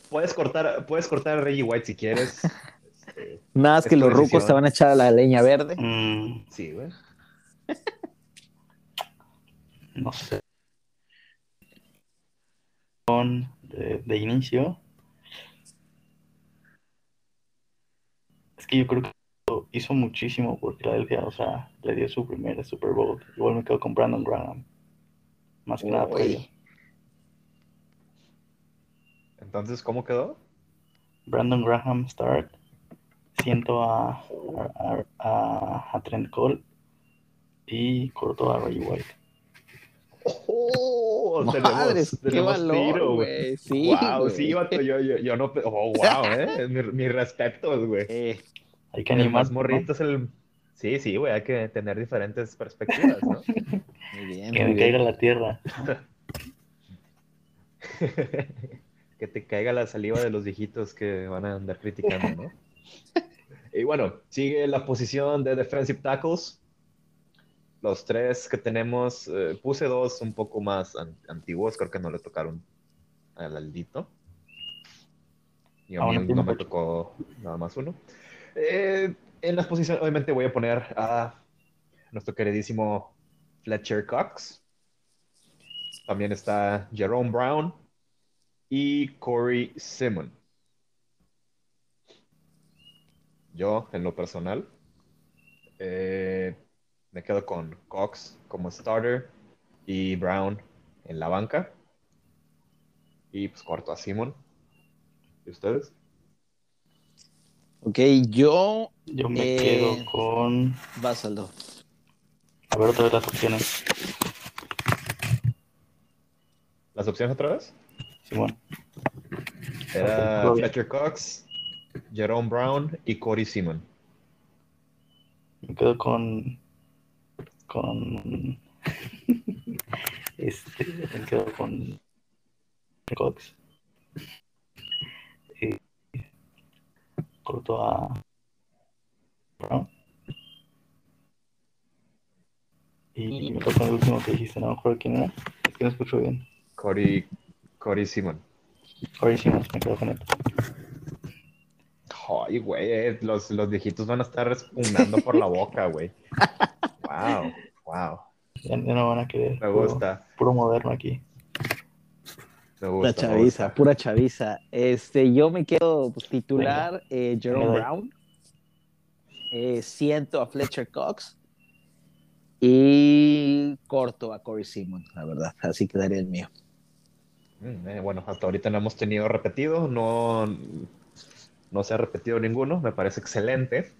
puedes, cortar, puedes cortar a Reggie White si quieres. Este, Nada más es que los rucos te van a echar a la leña verde. Mm, sí, güey. no sé. Con de, de inicio. Es que yo creo que hizo muchísimo por Philadelphia, o sea, le dio su primer Super Bowl. Igual me quedo con Brandon Graham. Más que nada por ello. Entonces, ¿cómo quedó? Brandon Graham start. Siento a, a, a- a Trent Cole y corto a Reggie White. ¡Oh! Madres, qué tenemos valor, tiro, güey. Sí, wow, sí, yo, yo, yo no. Oh, wow, eh. Mi, mis respetos, güey. Eh, Hay que animar. más morrito es el. Sí, sí, güey, hay que tener diferentes perspectivas, ¿no? muy bien, Que me caiga la tierra. que te caiga la saliva de los viejitos que van a andar criticando, ¿no? Y bueno, sigue la posición de defensive tackles. Los tres que tenemos, eh, puse dos un poco más an- antiguos, creo que no le tocaron al Aldito. Y a Aún mí no me tocó. tocó nada más uno. Eh, en las posiciones, obviamente voy a poner a nuestro queridísimo Fletcher Cox. También está Jerome Brown y Corey Simon. Yo, en lo personal, eh, me quedo con Cox como starter y Brown en la banca. Y pues corto a Simon. ¿Y ustedes? Ok, yo Yo me Eh, quedo con. vas Aldo. A ver otra vez las opciones. ¿Las opciones otra vez? Simón. Era Ok. Fletcher Cox, Jerome Brown y Corey Simon. Me quedo con. Con. este. Me quedo con. Cox. Y. Corto a. Brown. Y me quedo con el último que dijiste, no me acuerdo quién era. Es que no escucho bien. Corey, Corey Simon. Corey Simmons, me quedo con él. Ay, güey, eh, los, los viejitos van a estar respugnando por la boca, güey. Wow, wow. Ya, ya no van a querer. Me gusta, Puro moderno aquí. me gusta. me chaviza, gusta. pura chaviza. Este, yo me quedo titular eh, Jerome Venga, Brown. Eh, siento a Fletcher Cox. Y corto a Corey Simon, la verdad. Así quedaría el mío. Mm, eh, bueno, hasta ahorita no hemos tenido repetido, no, no se ha repetido ninguno, me parece excelente.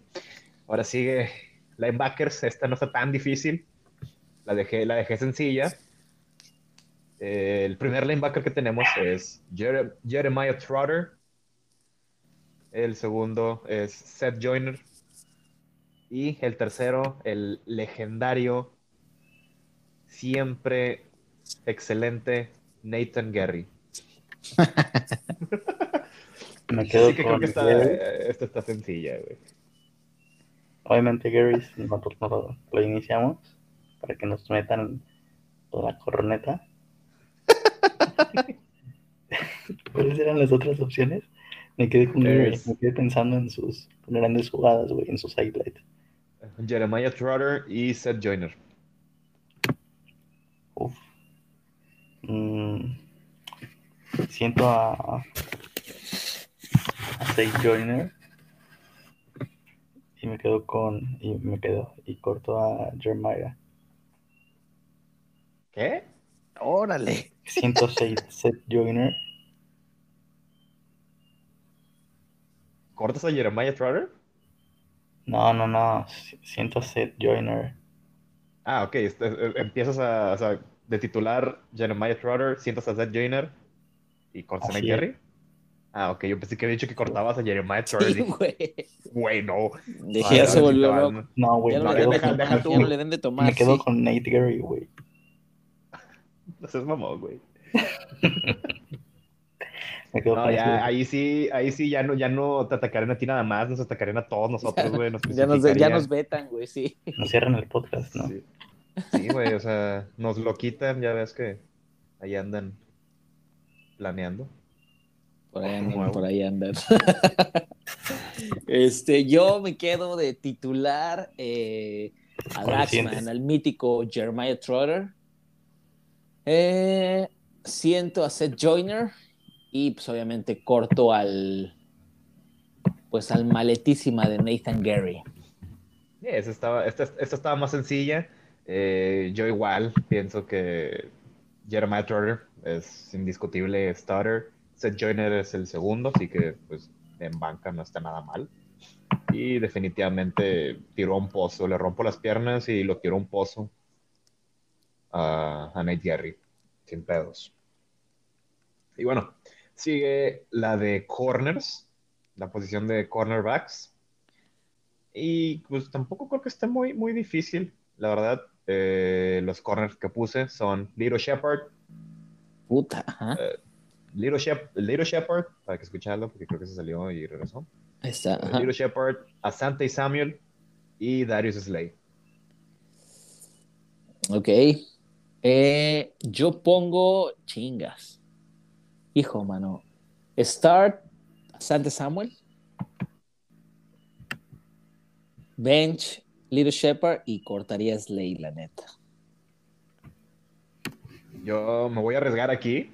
Ahora sigue linebackers, esta no está tan difícil, la dejé, la dejé sencilla. Eh, el primer linebacker que tenemos es Jere- Jeremiah Trotter, el segundo es Seth Joyner y el tercero, el legendario, siempre excelente Nathan Gary. Me quedo Así que creo con que está, Gary. eh, esta está sencilla, güey. Obviamente Gary, nosotros lo, lo iniciamos para que nos metan la corneta. ¿Cuáles eran las otras opciones? Me quedé con Gary, me quedé pensando en sus grandes jugadas, güey, en sus highlights. Jeremiah Trotter y Seth Joyner. Uf. Mm, siento a, a Sage Joyner y me quedo con y me quedo y corto a Jeremiah. ¿Qué? Órale. Siento a Seth Seth Joyner ¿Cortas a Jeremiah Trotter? No, no, no. si- Siento a Seth Joyner. Ah, ok. empiezas a, o sea, de titular Jeremiah Trotter, sientas a Seth Joyner y cortas a Nate es. Ah, ok. Yo pensé que había dicho que cortabas a Jeremiah Trotter. Sí, Dije, güey. Güey, no. Que ya no, se volvió loco. No, güey, no, deja- deja tomar, tú. ya no le den de tomar. me quedo sí. con Nate Gary, güey. No seas mamón, güey. Me quedo No, con ya, ahí sí, ahí sí ya no, ya no te atacarán a ti nada más, nos atacarán a todos nosotros, güey. Nos Ya nos, ya nos vetan, güey, sí. Nos cierran el podcast, ¿no? Sí. Sí, güey, o sea, nos lo quitan, ya ves que ahí andan planeando. Por ahí andan, Nuevo. por ahí andan. este, yo me quedo de titular eh. Axman, al mítico Jeremiah Trotter. Eh, siento a Seth Joyner y pues obviamente corto al pues al maletísima de Nathan Gary. Sí, esa estaba, esta, esta estaba más sencilla. Eh, yo igual pienso que Jeremiah Trotter es indiscutible starter. Seth Joyner es el segundo, así que pues en banca no está nada mal. Y definitivamente tiró un pozo, le rompo las piernas y lo tiró un pozo a, a Nate Gary, sin pedos. Y bueno, sigue la de corners, la posición de cornerbacks. Y pues tampoco creo que esté muy, muy difícil, la verdad. Eh, los corners que puse son Little Shepard, Puta, ajá. Little, Shep- Little Shepard, para que escucharlo, porque creo que se salió y regresó. Ahí está. ajá. Little Shepard, Asante Samuel y Darius Slay. Ok. Eh, yo pongo chingas. Hijo, mano. Start Sante Samuel. Bench, Little Shepard y cortaría Slade, la neta. Yo me voy a arriesgar aquí.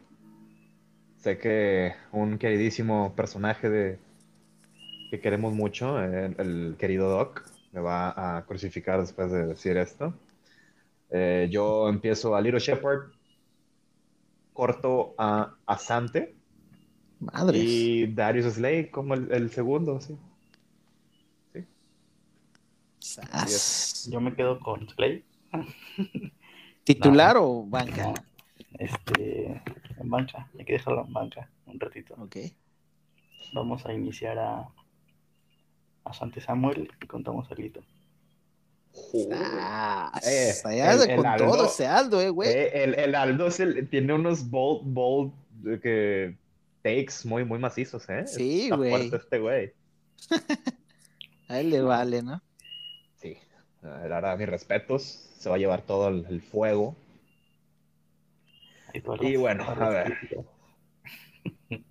Sé que un queridísimo personaje de que queremos mucho, el, el querido Doc, me va a crucificar después de decir esto. Eh, yo empiezo a Little Shepard, corto a Asante Madres. y Darius Slay como el, el segundo, sí. Sas. Yo me quedo con Slay. ¿Titular o banca? No, este, en banca. Hay que dejarlo en banca un ratito. Ok. Vamos a iniciar a, a Sante Samuel y contamos algo. Sas. Eh, el- el con Aldo- todo ese Aldo, eh, güey. Eh, el, el Aldo es el- tiene unos bold, bold que takes muy, muy macizos, ¿eh? Sí, Está güey. fuerte este güey. A él le vale, ¿no? Sí. Verdad, mis respetos. Se va a llevar todo el, el fuego. Y bueno, a ver.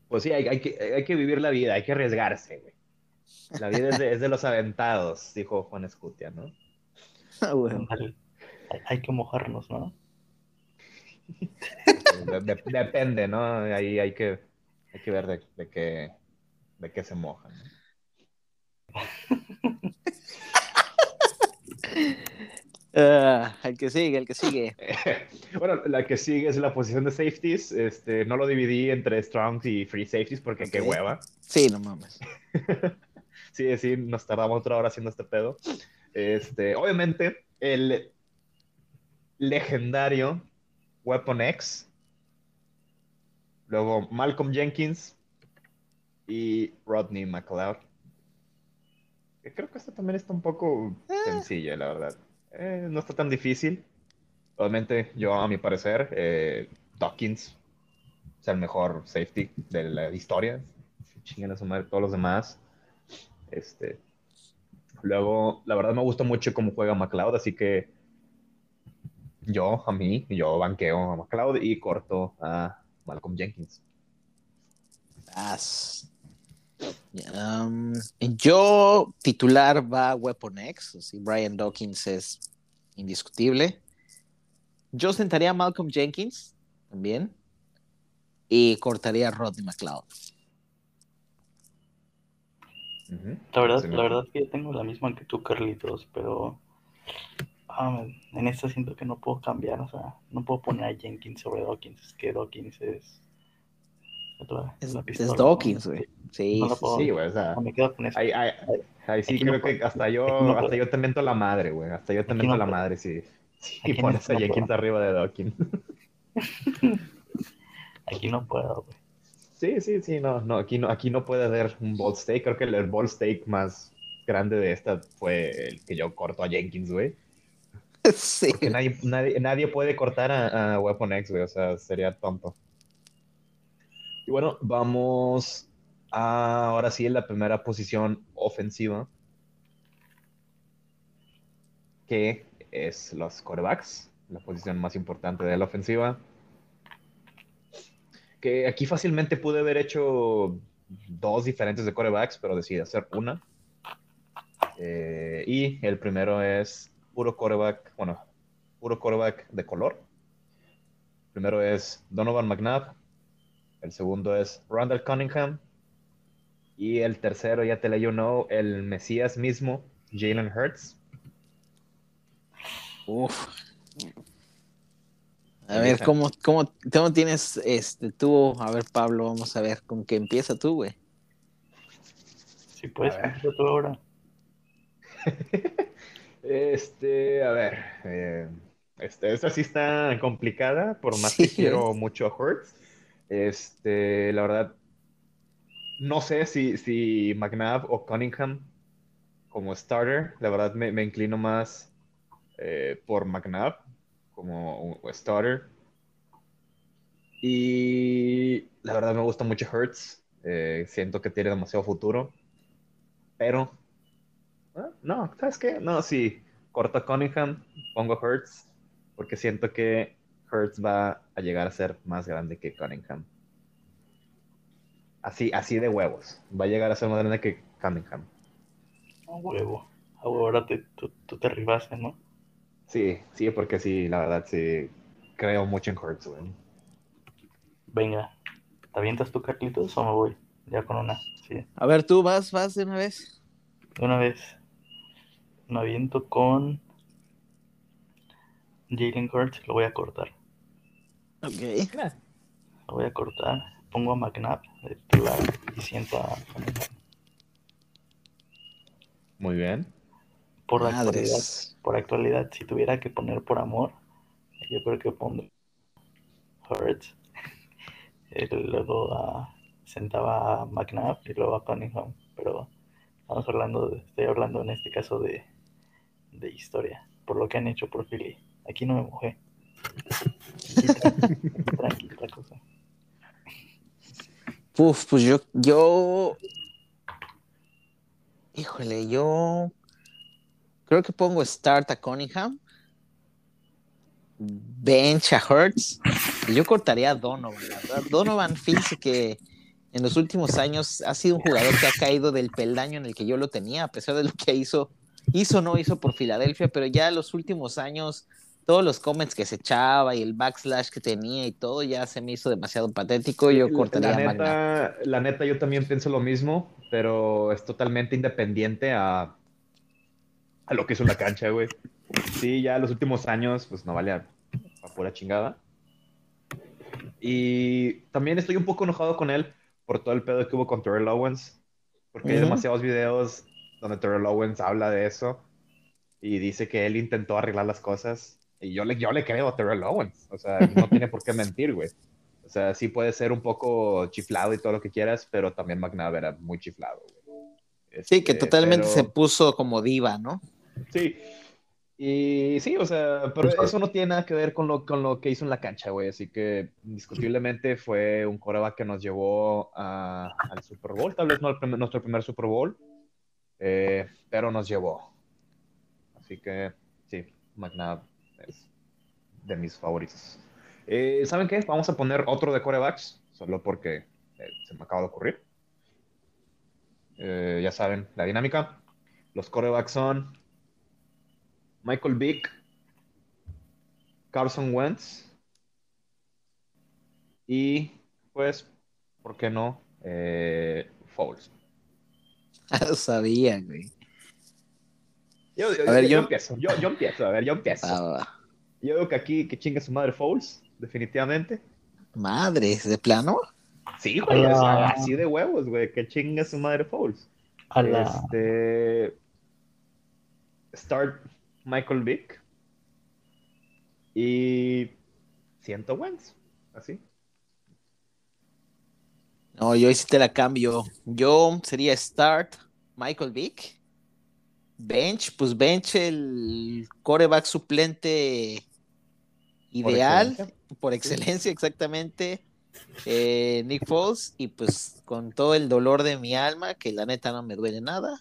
Pues sí, hay, hay que, hay que vivir la vida, hay que arriesgarse, güey. La vida es de, es de los aventados, dijo Juan Escutia, ¿no? Ah, bueno. Hay, hay que mojarnos, ¿no? De- de- depende, ¿no? Ahí hay que, hay que ver de, de qué, de qué se mojan. ¿no? Ah, el que sigue, el que sigue. Bueno, la que sigue es la posición de safeties. Este, no lo dividí entre strongs y free safeties porque qué hueva. Sí, no mames. Sí, sí, nos tardamos otra hora haciendo este pedo. Este, obviamente, el legendario Weapon X. Luego Malcolm Jenkins y Rodney McLeod. Creo que esta también está un poco sencilla, la verdad. Eh, no está tan difícil. Obviamente, yo, a mi parecer, eh, Dawkins es el mejor safety de la historia. Chinguen a su madre todos los demás. Este, luego, la verdad me gusta mucho cómo juega McLeod, así que yo, a mí, yo banqueo a McLeod y corto a Malcolm Jenkins. As. Um, yo, titular va Weapon X. así, Brian Dawkins es indiscutible. Yo sentaría a Malcolm Jenkins también. Y cortaría a Rodney McLeod. La verdad, Sí, la verdad que yo tengo la misma que tú, Carlitos, pero en esta siento que no puedo cambiar, o sea, no puedo poner a Jenkins sobre Dawkins, es que Dawkins es... Es. Dawkins, güey. Sí, No sí, puedo- Sí, güey, o sea, No me quedo con eso. ahí, ahí- ahí sí creo que hasta yo, hasta yo te mento la madre, güey. Hasta yo te no la madre Aquí no- pones a Jenkins arriba de Dawkins. Aquí no puedo, güey. Sí, sí, sí, no, no, aquí no, aquí no puede haber un bold stake. Creo que el, el bold stake más grande de esta fue el que yo corto a Jenkins, güey. sí. Que nadie, nadie, nadie puede cortar a, a Weapon X, güey, o sea, sería tonto. Y bueno, vamos a, ahora sí en la primera posición ofensiva, que es los quarterbacks, la posición más importante de la ofensiva. Que aquí fácilmente pude haber hecho dos diferentes de quarterbacks, pero decidí hacer una. Eh, y el primero es puro quarterback, bueno, puro quarterback de color. Primero es Donovan McNabb. El segundo es Randall Cunningham. Y el tercero, ya te leí know, el Mesías mismo, Jalen Hurts. Uf. A ver, ¿cómo, cómo, cómo tienes este, tú? A ver, Pablo, vamos a ver con qué empieza tú, güey. Si puedes, empieza tú ahora. Este, a ver, eh, este, esta sí está complicada, por más Sí, que quiero es. mucho a Hurts. Este, la verdad, no sé si, si McNabb o Cunningham como starter, la verdad me, me inclino más eh, por McNabb como starter. Y la verdad me gusta mucho Hurts, eh, siento que tiene demasiado futuro, pero Ah, No, ¿sabes qué? No, sí, corto Cunningham, pongo a Hurts, porque siento que Hurts va a llegar a ser más grande que Cunningham. Así, así de huevos. Va a llegar a ser más grande que Cunningham. A huevo. A huevo, ahora te, tú, tú te arribaste, ¿no? Sí, sí, porque sí, la verdad, sí, creo mucho en Hurts, güey. Venga. ¿Te avientas tú, Carlitos, o me voy? Ya con una. Sí. A ver, tú vas, vas de una vez. De una vez. Me aviento con Jalen Hurts. Lo voy a cortar. Ok. Lo voy a cortar. Pongo a McNabb de titular y siento a. Muy bien. Por actualidad, por actualidad, si tuviera que poner por amor, yo creo que pongo Hurts. Luego a- sentaba a McNabb y luego a Cunningham. Pero estamos hablando, de- estoy hablando en este caso de, de historia, por lo que han hecho por Philly. Aquí no me mojé. Uf, pues yo, yo. Híjole, yo. Creo que pongo start a Cunningham. Bench a Hurts. Yo cortaría a Donovan, verdad. Donovan, fíjense que en los últimos años ha sido un jugador que ha caído del peldaño en el que yo lo tenía, a pesar de lo que hizo. Hizo o no hizo por Filadelfia, pero ya en los últimos años, todos los comments que se echaba y el backslash que tenía y todo ya se me hizo demasiado patético. Yo cortaría la neta, la neta, yo también pienso lo mismo, pero es totalmente independiente a, a lo que hizo la cancha, güey. Sí, ya los últimos años, pues no vale a, a pura chingada. Y también estoy un poco enojado con él por todo el pedo que hubo con Terrell Owens, porque hay demasiados videos donde Terrell Owens habla de eso y dice que él intentó arreglar las cosas. Y yo le, yo le creo a Terrell Owens, o sea, no tiene por qué mentir, güey. O sea, sí puede ser un poco chiflado y todo lo que quieras, pero también McNabb era muy chiflado, güey. Sí, que Este, totalmente se pero- puso como diva, ¿no? Sí. Y sí, o sea, pero eso no tiene nada que ver con lo, con lo que hizo en la cancha, güey. Así que indiscutiblemente fue un coreback que nos llevó a- al Super Bowl. Tal vez no primer- nuestro primer Super Bowl, eh, pero nos llevó. Así que sí, McNabb es de mis favoritos. Eh, ¿Saben qué? Vamos a poner otro de corebacks, solo porque eh, se me acaba de ocurrir. Eh, ya saben la dinámica. Los corebacks son Michael Vick, Carson Wentz y, pues, ¿por qué no? Foles. Lo sabía, güey. Yo, yo- A ver, yo- yo yo- empiezo, yo, yo empiezo, a ver, yo empiezo. Ah, va. Yo digo que aquí que chingue su madre Foles, definitivamente. Madres, ¿de plano? Sí, güey, así de huevos, güey, que chinga su madre la, Este. Start Michael Vick. Y. Siento Wentz. Así. No, yo sí te la cambio. Yo sería start Michael Vick. Bench, pues bench el coreback suplente Por ideal, excelencia. por excelencia, exactamente. eh, Nick Foles, y pues con todo el dolor de mi alma, que la neta no me duele nada,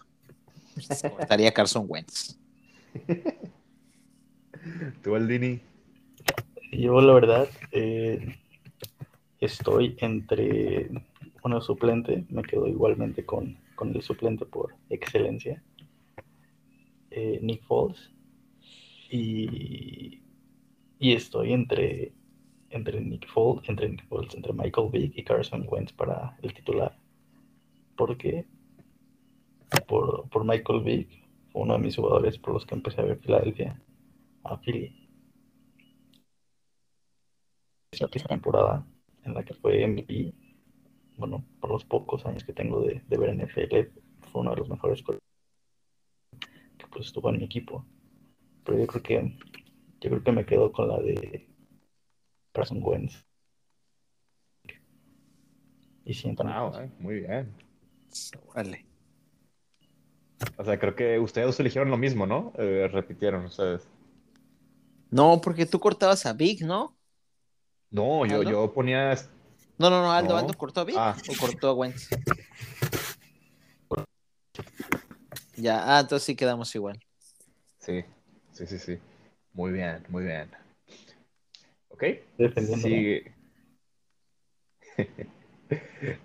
estaría Carson Wentz. Tú, Aldini. yo la verdad eh, estoy entre una suplente, me quedo igualmente con, con el suplente por excelencia, eh, Nick Foles, y, y estoy entre, entre Nick Foles, entre Nick Foles, entre Michael Vick y Carson Wentz para el titular, porque por, por Michael Vick fue uno de mis jugadores por los que empecé a ver Filadelfia, a Philly. esa temporada en la que fue MVP, bueno, por los pocos años que tengo de, de ver NFL, fue uno de los mejores pues estuvo en mi equipo. Pero yo creo que yo creo que me quedo con la de Carson Wentz. Y siento Wow, eh, muy bien. Órale. O sea, creo que ustedes eligieron lo mismo, ¿no? Eh, repitieron ustedes. No, porque tú cortabas a Vic, ¿no? No, yo, ¿Aldo? yo ponía. No, no, no, Aldo, No. Aldo cortó a Vic Ah. o cortó a Wentz. Ya, ah, entonces sí quedamos igual. Sí, sí, sí, sí. Muy bien, muy bien. Ok. Sigue.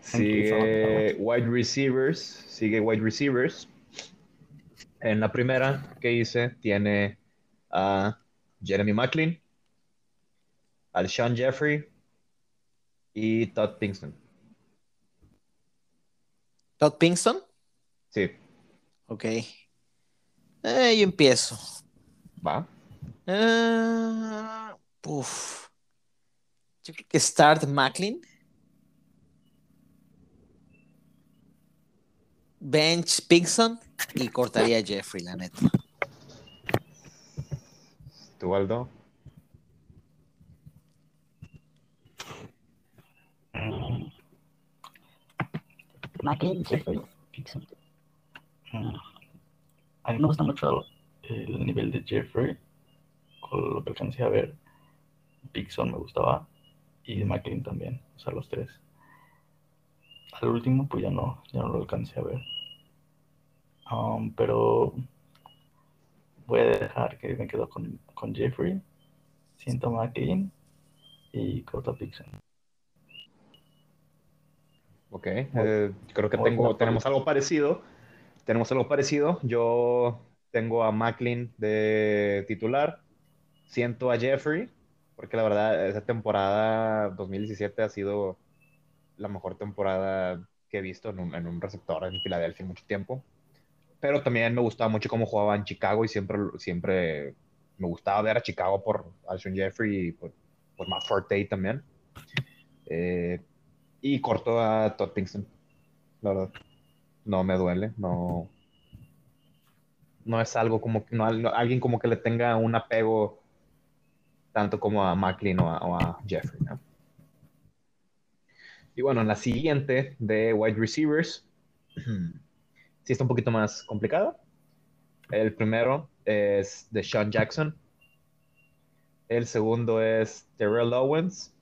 Sigue wide receivers. Sigue wide receivers. En la primera que hice tiene a Jeremy Macklin, al Sean Jeffrey y Todd Pinkston. Todd Pinkston. Sí, Ok. Eh, yo empiezo. va. Ah, uf. Yo creo que start Macklin. Bench Pinkston y cortaría a Jeffrey, la neta. ¿Tú, Aldo? Macklin, Jeffrey, Dixon. Mm. A mí me gusta mucho el nivel de Jeffrey, con lo que alcancé a ver. Pixon me gustaba y McLean también, o sea, los tres. Al último, pues ya no, ya no lo alcancé a ver. Um, pero voy a dejar que me quedo con, con Jeffrey, siento McLean y corto a Pixon. Ok, eh, creo que tengo, tenemos algo parecido. Tenemos algo parecido. Yo tengo a Macklin de titular. Siento a Jeffrey, porque la verdad, esa temporada 2017 ha sido la mejor temporada que he visto en un, en un receptor en Filadelfia en mucho tiempo. Pero también me gustaba mucho cómo jugaba en Chicago y siempre, siempre me gustaba ver a Chicago por Alshon Jeffrey y por, por Matt Forte también. Eh, y corto a Todd Pinkston, la verdad. No me duele, no. No es algo como que, no, alguien como que le tenga un apego tanto como a Macklin o a, o a Jeffrey, ¿no? Y bueno, en la siguiente de wide receivers, sí está un poquito más complicada. El primero es de Sean Jackson. El segundo es Terrell Owens.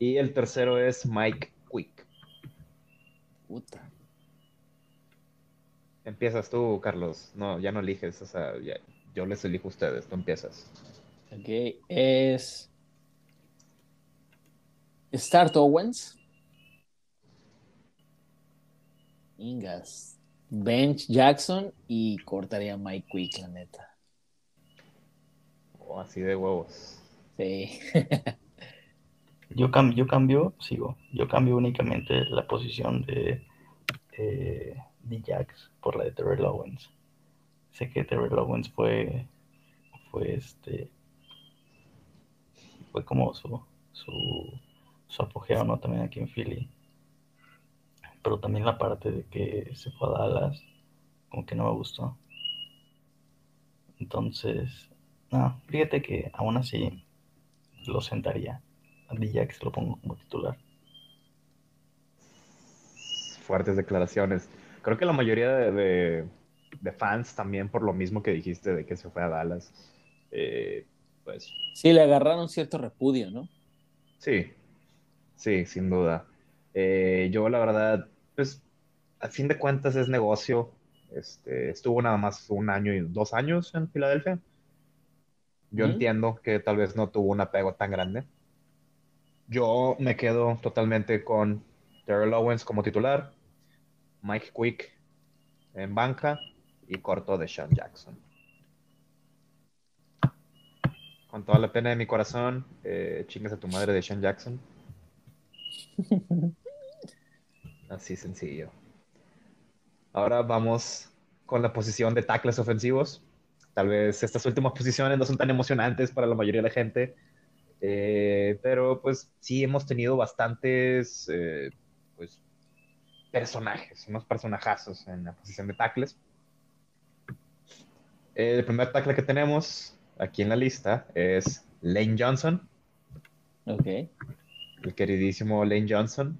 Y el tercero es Mike Quick. Puta. Empiezas tú, Carlos. No, ya no eliges. O sea, ya- yo les elijo a ustedes. Tú empiezas. Ok, es. Start Owens. Ingas. Bench Jackson y cortaría a Mike Quick, la neta. Oh, así de huevos. Sí. Yo, cam- yo cambio, sigo, yo cambio únicamente la posición de, eh, de Jax por la de Terrell Owens. Sé que Terrell Owens fue, fue este, fue como su, su, su apogeo, ¿no? También aquí en Philly. Pero también la parte de que se fue a Dallas, como que no me gustó. Entonces, no, fíjate que aún así lo sentaría. A se lo pongo como titular. Fuertes declaraciones. Creo que la mayoría de, de, fans también por lo mismo que dijiste de que se fue a Dallas. Eh, pues. Sí, le agarraron cierto repudio, ¿no? Sí, sí, sin duda. Eh, yo la verdad, pues, a fin de cuentas es negocio. Este, estuvo nada más un año y dos años en Filadelfia. Yo entiendo que tal vez no tuvo un apego tan grande. Yo me quedo totalmente con Terrell Owens como titular, Mike Quick en banca y corto de Sean Jackson. Con toda la pena de mi corazón, eh, chingas a tu madre de Sean Jackson. Así sencillo. Ahora vamos con la posición de tackles ofensivos. Tal vez estas últimas posiciones no son tan emocionantes para la mayoría de la gente, eh, pero pues sí hemos tenido bastantes eh, pues, personajes, unos personajazos en la posición de tackles. El primer tackle que tenemos aquí en la lista es Lane Johnson. Ok. El queridísimo Lane Johnson.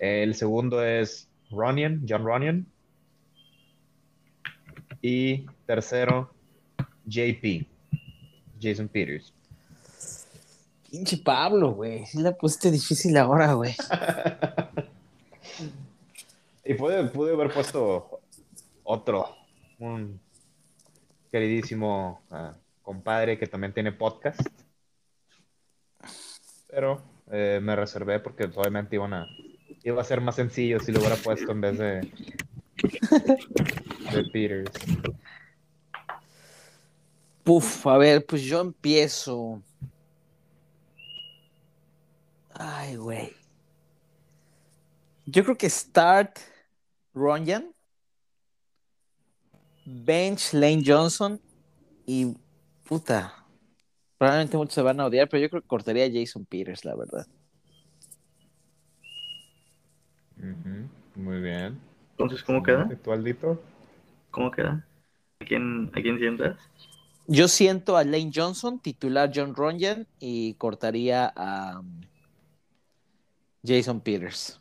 El segundo es Ronian, John Ronian. Y tercero, JP, Jason Peters. Pinche Pablo, güey. La pusiste difícil ahora, güey. y pude, pude haber puesto otro, un queridísimo ah, compadre que también tiene podcast. Pero eh, me reservé porque obviamente iban a, iba a ser más sencillo si lo hubiera puesto en vez de, de Peters. Puf, a ver, pues yo empiezo. Ay, güey. Yo creo que start Ronjan, bench Lane Johnson y puta. Probablemente muchos se van a odiar, pero yo creo que cortaría a Jason Peters, la verdad. Muy bien. Entonces, ¿cómo queda? ¿Tú, ¿Cómo queda? ¿A quién, ¿A quién sientas? Yo siento a Lane Johnson, titular John Ronjan, y cortaría a um, Jason Peters.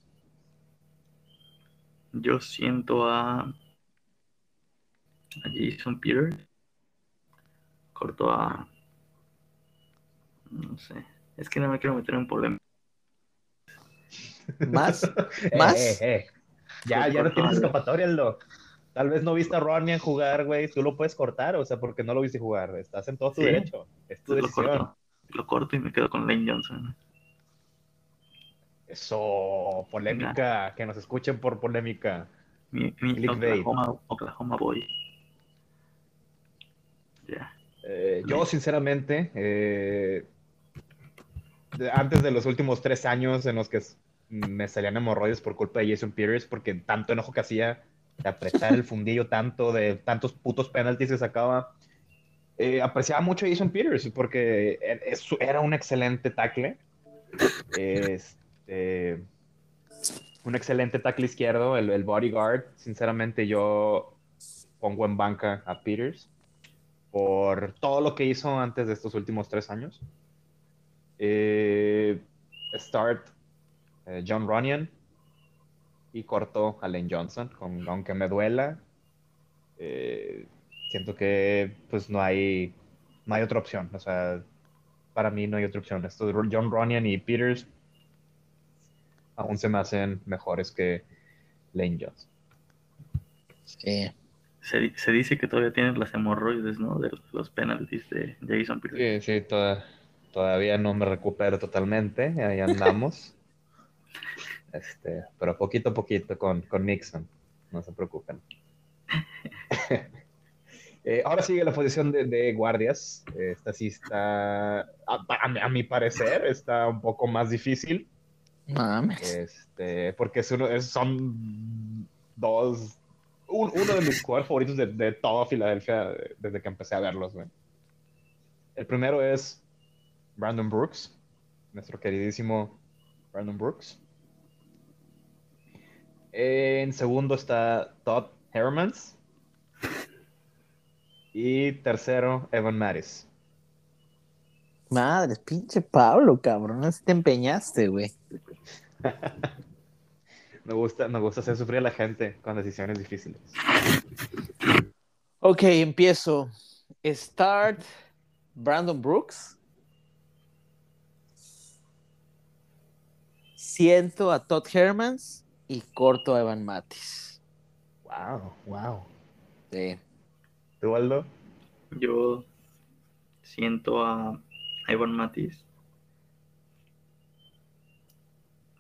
Yo siento a, a Jason Peters. Corto a. No sé. Es que no me quiero meter en polémica. ¿Más? Eh, ¿Más? eh, eh. Ya, ya no tienes escapatoria, Aldo. Tal vez no viste a Ronian jugar, güey. Tú lo puedes cortar, o sea, porque no lo viste jugar. Estás en todo tu Sí. derecho. Es tu Lo decisión. corto, lo corto y me quedo con Lane Johnson. Eso, polémica. Que nos escuchen por polémica. Mi, mi. Oklahoma, Oklahoma Boy. Eh, yo, sinceramente, eh, antes de los últimos tres años en los que me salían hemorroides por culpa de Jason Peters, porque tanto enojo que hacía de apretar el fundillo tanto, de tantos putos penaltis que sacaba, eh, apreciaba mucho a Jason Peters porque es- era un excelente tackle. Este, un excelente tackle izquierdo, el, bodyguard. Sinceramente, yo pongo en banca a Peters por todo lo que hizo antes de estos últimos tres años. Eh, start eh, John Runyon y corto a Lane Johnson, con- aunque me duela. eh, siento que pues no hay, no hay otra opción. O sea, para mí no hay otra opción. John Runyon y Peters aún se me hacen mejores que Lane Johnson. Sí. Se, di- se dice que todavía tienes las hemorroides, ¿no? De los penaltis de Jason Peters. Sí, sí, toda- todavía no me recupero totalmente, ahí andamos. este, pero poquito a poquito con, con Nixon, no se preocupen. Eh, ahora sigue la posición de, de guardias. Esta sí está, a, a mi- a mi parecer, está un poco más difícil. Mames. Este, porque es uno, es- son dos, un- uno de mis jugadores favoritos de, de toda Filadelfia desde que empecé a verlos, güey. El primero es Brandon Brooks. nuestro queridísimo Brandon Brooks. En segundo está Todd Hermans. Y tercero, Evan Maris. Madre, pinche Pablo, cabrón. Te empeñaste, güey. me, gusta, me gusta hacer sufrir a la gente con decisiones difíciles. Ok, empiezo. Start Brandon Brooks. Siento a Todd Hermans y corto a Evan Matis. Wow, wow. Sí. ¿Tú, Aldo? Yo siento a Evan Matis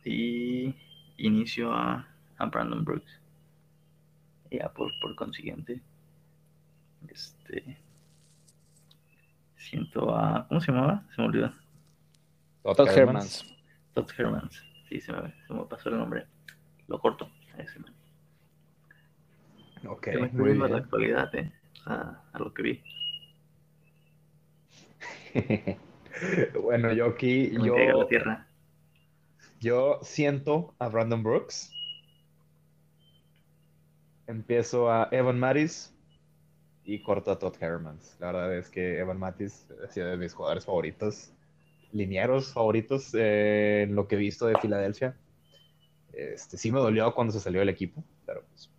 y inicio a, a Brandon Brooks. Ya por, por consiguiente, este siento a. ¿Cómo se llamaba? Se me olvidó. Todd, Hermans. Todd Hermans. Sí, se me, se me pasó el nombre. Lo corto. a ese man. Ok, muy viendo a la bien. actualidad, eh. A, a lo que vi. bueno, yo aquí, caiga la yo, tierra. Yo siento a Brandon Brooks. Empiezo a Evan Matis y corto a Todd Hermans. La verdad es que Evan Matis ha sido de mis jugadores favoritos, linieros favoritos eh, en lo que he visto de Filadelfia. Este, sí me dolió cuando se salió del equipo, pero pues,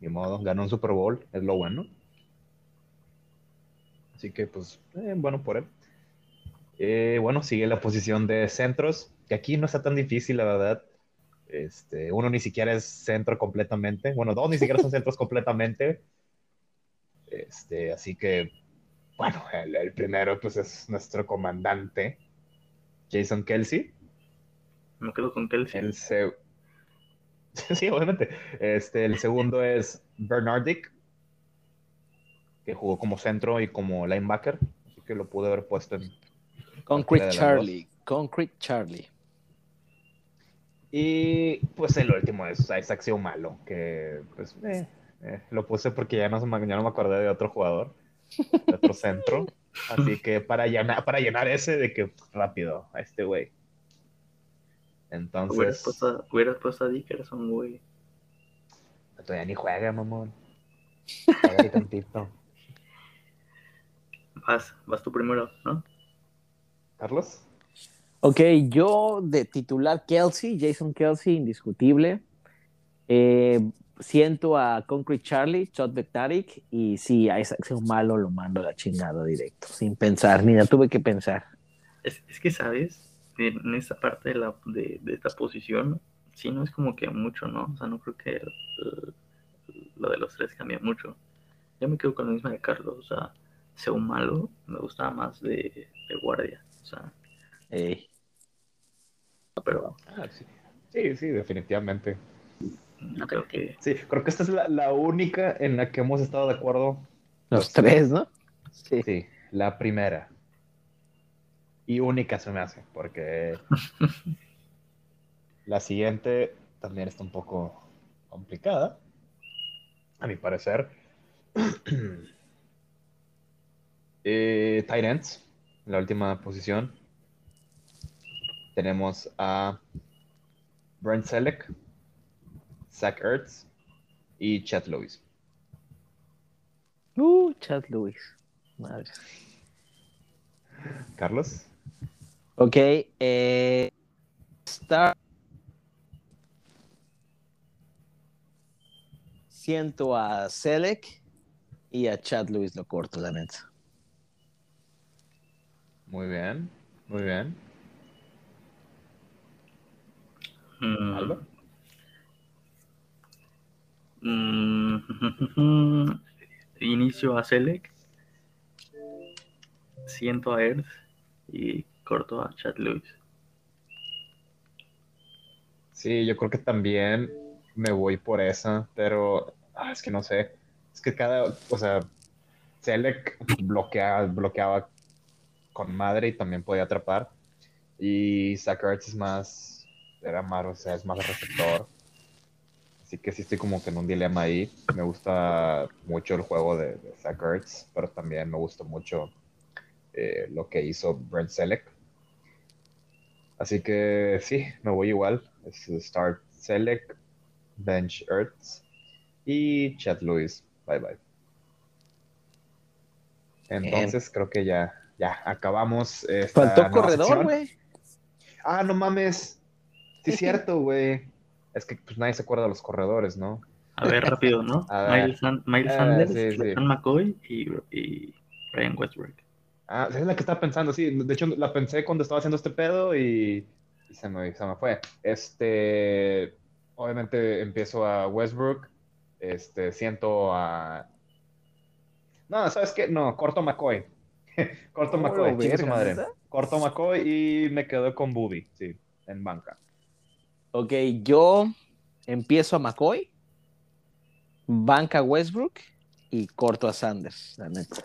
ni modo, ganó un Super Bowl, es lo bueno. Así que, pues, eh, bueno por él. Eh, bueno, sigue la posición de centros, que aquí no está tan difícil, la verdad. Este, uno ni siquiera es centro completamente. Bueno, dos ni siquiera son centros completamente. Este, así que, bueno, el, el primero, pues, es nuestro comandante, Jason Kelsey. Me quedo con Kelsey. El se- sí, obviamente. Este, el segundo es Bernardic, que jugó como centro y como linebacker, así que lo pude haber puesto en. Concrete Charlie. Concrete Charlie. Y pues el último es Isaac Malo, que pues eh, eh, lo puse porque ya no, ya no me acordé de otro jugador, de otro centro. Así que para llenar, para llenar ese de que rápido, a este güey. Hubieras Entonces, puesto, a- hubieras puesto a Dickerson, güey. todavía ni juega, mamón. Juega ahí tantito. Vas, vas tú primero, ¿no? Carlos. Ok, yo de titular Kelsey, Jason Kelsey, indiscutible. Eh, siento a Concrete Charlie, Chot Bektarik, y sí, a Isaac malo, lo mando a la chingada directo, sin pensar, ni la tuve que pensar. Es, es que, ¿sabes? En esta parte de, la, de, de esta posición, sí, no es como que mucho, ¿no? O sea, no creo que el- el- lo de los tres cambie mucho. Yo me quedo con la misma de Carlos, o sea, un malo, me gustaba más de, de guardia, o sea, Ey. Pero Ah, sí. sí, sí, definitivamente. no creo que... Sí, creo que esta es la, la única en la que hemos estado de acuerdo. Los tres, ¿no? Sí. Sí, la primera. Y única se me hace, porque la siguiente también está un poco complicada, a mi parecer. eh, tight ends, la última posición. Tenemos a Brent Selleck, Zach Ertz y Chet Lewis. Uh, Chad Lewis. Madre. Carlos. Ok, eh, Star. Siento a Selec y a Chad Lewis lo corto, la neta. Muy bien, muy bien. Mm, mm, inicio a Selec, siento a Earth y corto a Chad Lewis. Sí, yo creo que también me voy por esa, pero ah, es que no sé. Es que cada, o sea, Selec bloquea, bloqueaba con madre y también podía atrapar. Y Ertz es más, era más, o sea, es más receptor. Así que sí estoy como que en un dilema ahí. Me gusta mucho el juego de, de Zach Ertz, pero también me gusta mucho eh, lo que hizo Brent Selleck. Así que sí, me voy igual. Es Start Select, Bench Earths y Chat Lewis. Bye bye. Entonces creo que ya, ya acabamos. Esta Faltó corredor, güey. Ah, no mames. Sí, es cierto, güey. Es que pues nadie se acuerda de los corredores, ¿no? A ver, rápido, ¿no? Miles, San- Miles Ah, Sanders, sí, sí. McCoy y, y Ryan Westbrook. Ah, es la que estaba pensando, sí. De hecho, la pensé cuando estaba haciendo este pedo y, y se, me, se me fue. Este, obviamente empiezo a Westbrook. Este, siento a... No, ¿sabes qué? No, corto McCoy. corto McCoy, su madre. Corto McCoy y me quedo con Booby, sí, en banca. Ok, yo empiezo a McCoy, banca a Westbrook y corto a Sanders, la neta.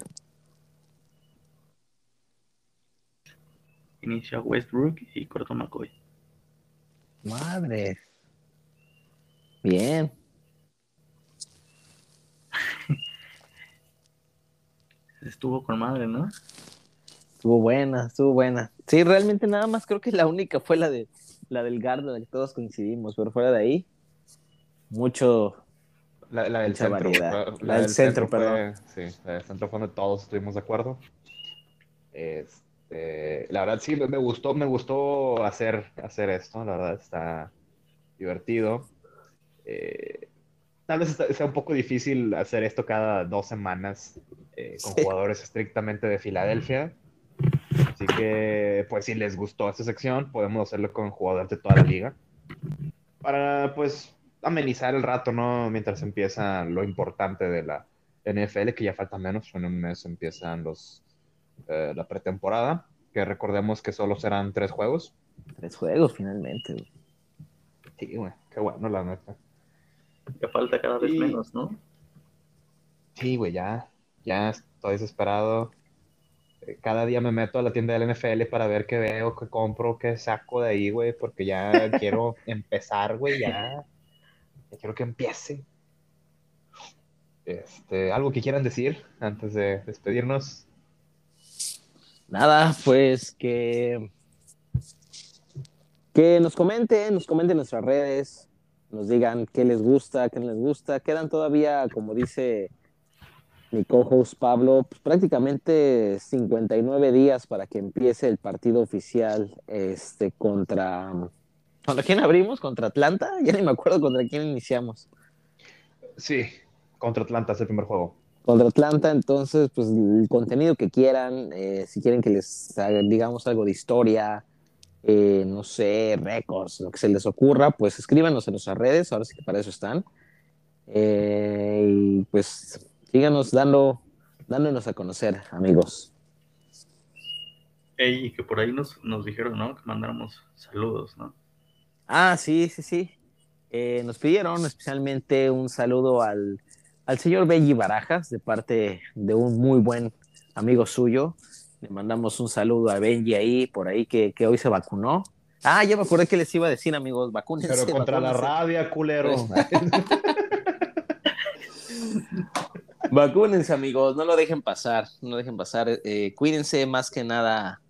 Inicia Westbrook y corto McCoy. Madre. Bien. Estuvo con madre, ¿no? Estuvo buena, estuvo buena. Sí, realmente nada más creo que la única fue la de la del guard, en la que todos coincidimos, pero fuera de ahí, mucho. La, la del centro. fue- La del centro, fue- sí, la del centro fue donde todos estuvimos de acuerdo. Este, la verdad sí, me, gustó, me gustó hacer, hacer esto, la verdad está divertido. Eh, tal vez sea un poco difícil hacer esto cada dos semanas eh, con Sí. jugadores estrictamente de Filadelfia. Así que, pues si les gustó esta sección, podemos hacerlo con jugadores de toda la liga. Para, pues, amenizar el rato, ¿no? Mientras empieza lo importante de la NFL, que ya falta menos, en un mes empiezan los, eh, la pretemporada, que recordemos que solo serán tres juegos. Tres juegos finalmente. güey. Sí, güey, qué bueno, la neta. Ya falta cada vez Y- menos, ¿no? Sí, güey, ya, ya estoy desesperado. Eh, Cada día me meto a la tienda del NFL para ver qué veo, qué compro, qué saco de ahí, güey, porque ya quiero empezar, güey, ya. Ya quiero que empiece. Este, ¿algo que quieran decir antes de despedirnos? Nada, pues que. Que nos comenten, nos comenten en nuestras redes, nos digan qué les gusta, qué no les gusta. Quedan todavía, como dice mi co-host Pablo, pues, prácticamente 59 días para que empiece el partido oficial este, contra. ¿Contra quién abrimos? ¿Contra Atlanta? Ya ni me acuerdo contra quién iniciamos. Sí, contra Atlanta es el primer juego. contra Atlanta, entonces, pues el contenido que quieran, eh, si quieren que les digamos algo de historia, eh, no sé, récords, lo que se les ocurra, pues escríbanos en nuestras redes, ahora sí que para eso están. Eh, y pues síganos dando, dándonos a conocer, amigos. Ey, y que por ahí nos, nos dijeron, ¿no? Que mandáramos saludos, ¿no? Ah, sí, sí, sí. Eh, nos pidieron especialmente un saludo al, al señor Belli Barajas, de parte de un muy buen amigo suyo. Le mandamos un saludo a Benji ahí, por ahí, que, que hoy se vacunó. Ah, ya me acordé que les iba a decir, amigos, vacúnense. Pero contra la rabia, culero. Vacúnense, amigos, no lo dejen pasar, no lo dejen pasar. Eh, cuídense más que nada.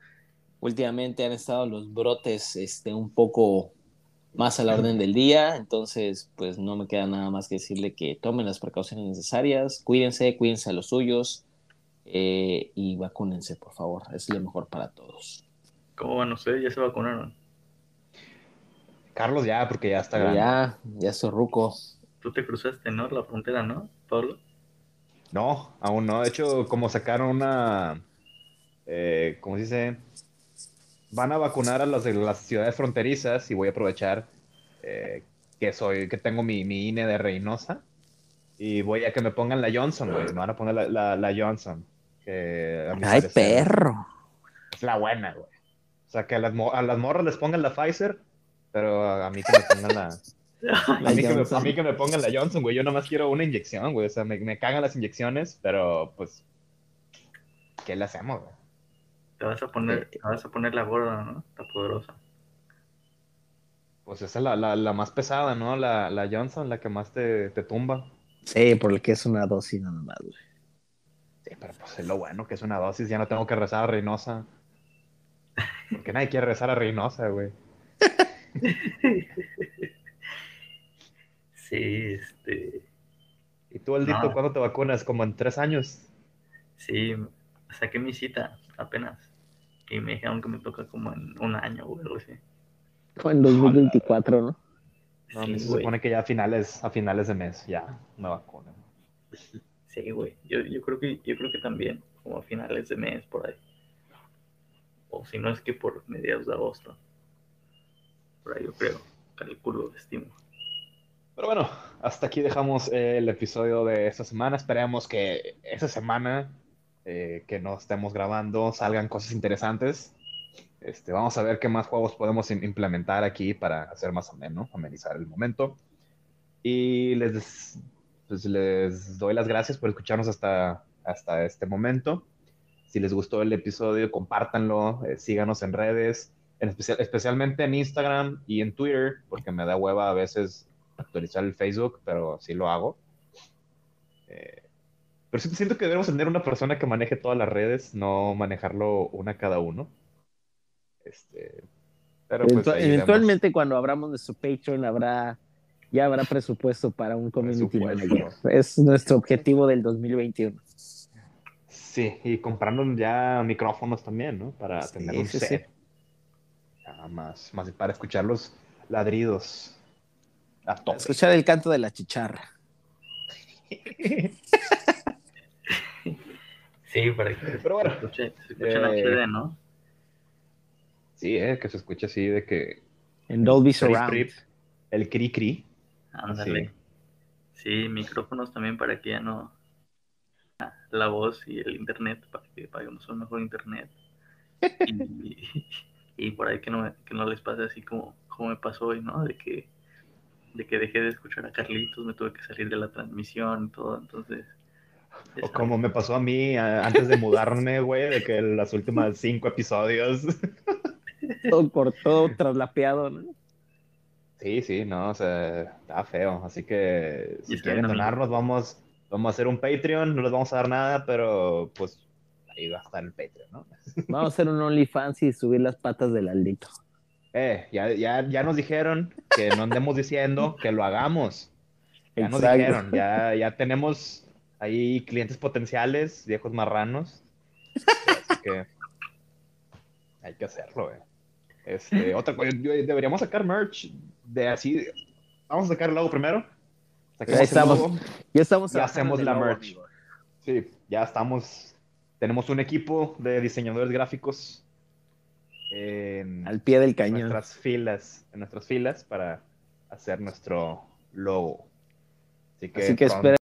Últimamente han estado los brotes este, un poco más a la orden del día, entonces pues no me queda nada más que decirle que tomen las precauciones necesarias, cuídense, cuídense a los suyos eh, y vacúnense, por favor, es lo mejor para todos. ¿Cómo van ustedes? ¿Ya se vacunaron? Carlos ya, porque ya está grande. ya, ya soy ruco. Tú te cruzaste, ¿no? La frontera, ¿no, Pablo? No, aún no. De hecho, como sacaron una, eh, ¿cómo se dice? Van a vacunar a las de las ciudades fronterizas y voy a aprovechar eh, que soy, que tengo mi, mi INE de Reynosa y voy a que me pongan la Johnson, güey. Me van a poner la, la- la Johnson. Que Ay, parecer perro. Es la buena, güey. O sea, que a las, a las morras les pongan la Pfizer, pero a, a mí que me pongan la... A mí, que me, Johnson. a mí que me pongan la Johnson, güey. Yo nomás quiero una inyección, güey. O sea, me, me cagan las inyecciones, pero pues. ¿Qué le hacemos, güey? Te vas a poner, te vas a poner la gorda, ¿no? La poderosa. Pues esa es la, la, la más pesada, ¿no? La, la Johnson, la que más te, te tumba. Sí, porque es una dosis nada más, güey. Sí, pero pues es lo bueno que es una dosis. Ya no tengo que rezar a Reynosa. Porque nadie quiere regresar a Reynosa, güey. Sí, este. ¿Y tú, Aldito, No. cuándo te vacunas? Como en tres años. Sí, saqué mi cita apenas. Y me dijeron que me toca como en un año o algo así. Fue en 2024, ¿no? No, Sí, se güey. supone que ya a finales, a finales de mes ya me vacunan. Sí, güey. Yo, yo creo que, yo creo que también, como a finales de mes por ahí. O si no es que por mediados de agosto. Por ahí yo creo. Calculo, estimo. Pero bueno, hasta aquí dejamos eh, el episodio de esta semana. Esperemos que esta semana eh, que no estemos grabando salgan cosas interesantes. Este, vamos a ver qué más juegos podemos im- implementar aquí para hacer más ameno, amenizar el momento. Y les, pues, les doy las gracias por escucharnos hasta, hasta este momento. Si les gustó el episodio, compártanlo, eh, síganos en redes, en especial, especialmente en Instagram y en Twitter, porque me da hueva a veces actualizar el Facebook, pero sí lo hago. Eh, pero sí siento que debemos tener una persona que maneje todas las redes, no manejarlo una cada uno. Este, pero pues eventualmente, cuando abramos nuestro Patreon, habrá ya habrá presupuesto para un community manager. Es nuestro objetivo del 2021. Sí, y comprando ya micrófonos también, ¿no? Para Sí, tener un sí, set. Nada más, más para escuchar los ladridos a tope. Escuchar el canto de la chicharra. Sí, para que Pero bueno, se escuche, se escuche en eh, HD, ¿no? sí, eh, que se escuche así de que En Dolby Surround. el cri cri. Ándale. Sí. micrófonos también para que ya no. La voz y el internet, para que paguemos un mejor internet. Y, y por ahí que no, que no les pase así como, como me pasó hoy, ¿no? De que, de que dejé de escuchar a Carlitos, me tuve que salir de la transmisión y todo, entonces. O como me pasó a mí a- antes de mudarme, güey, de que las últimas cinco episodios. Todo cortado, traslapeado, ¿no? Sí, sí, no, o sea, está feo. Así que si quieren donarnos, vamos, vamos a hacer un Patreon, no les vamos a dar nada, pero pues ahí va a estar el Patreon, ¿no? Vamos a hacer un OnlyFans y subir las patas del Aldito. Eh, ya, ya, ya nos dijeron que no andemos diciendo que lo hagamos. Ya nos Exacto. dijeron, ya, ya tenemos ahí clientes potenciales, viejos marranos. Así que hay que hacerlo, güey. Este, otra cosa, deberíamos sacar merch de así. Vamos a sacar el logo primero. El estamos. logo. Ya estamos Ya hacemos la logo, merch. amigo. Sí, ya estamos. Tenemos un equipo de diseñadores gráficos en Al pie del cañón. nuestras filas, en nuestras filas para hacer nuestro logo. Así que, Así que pronto-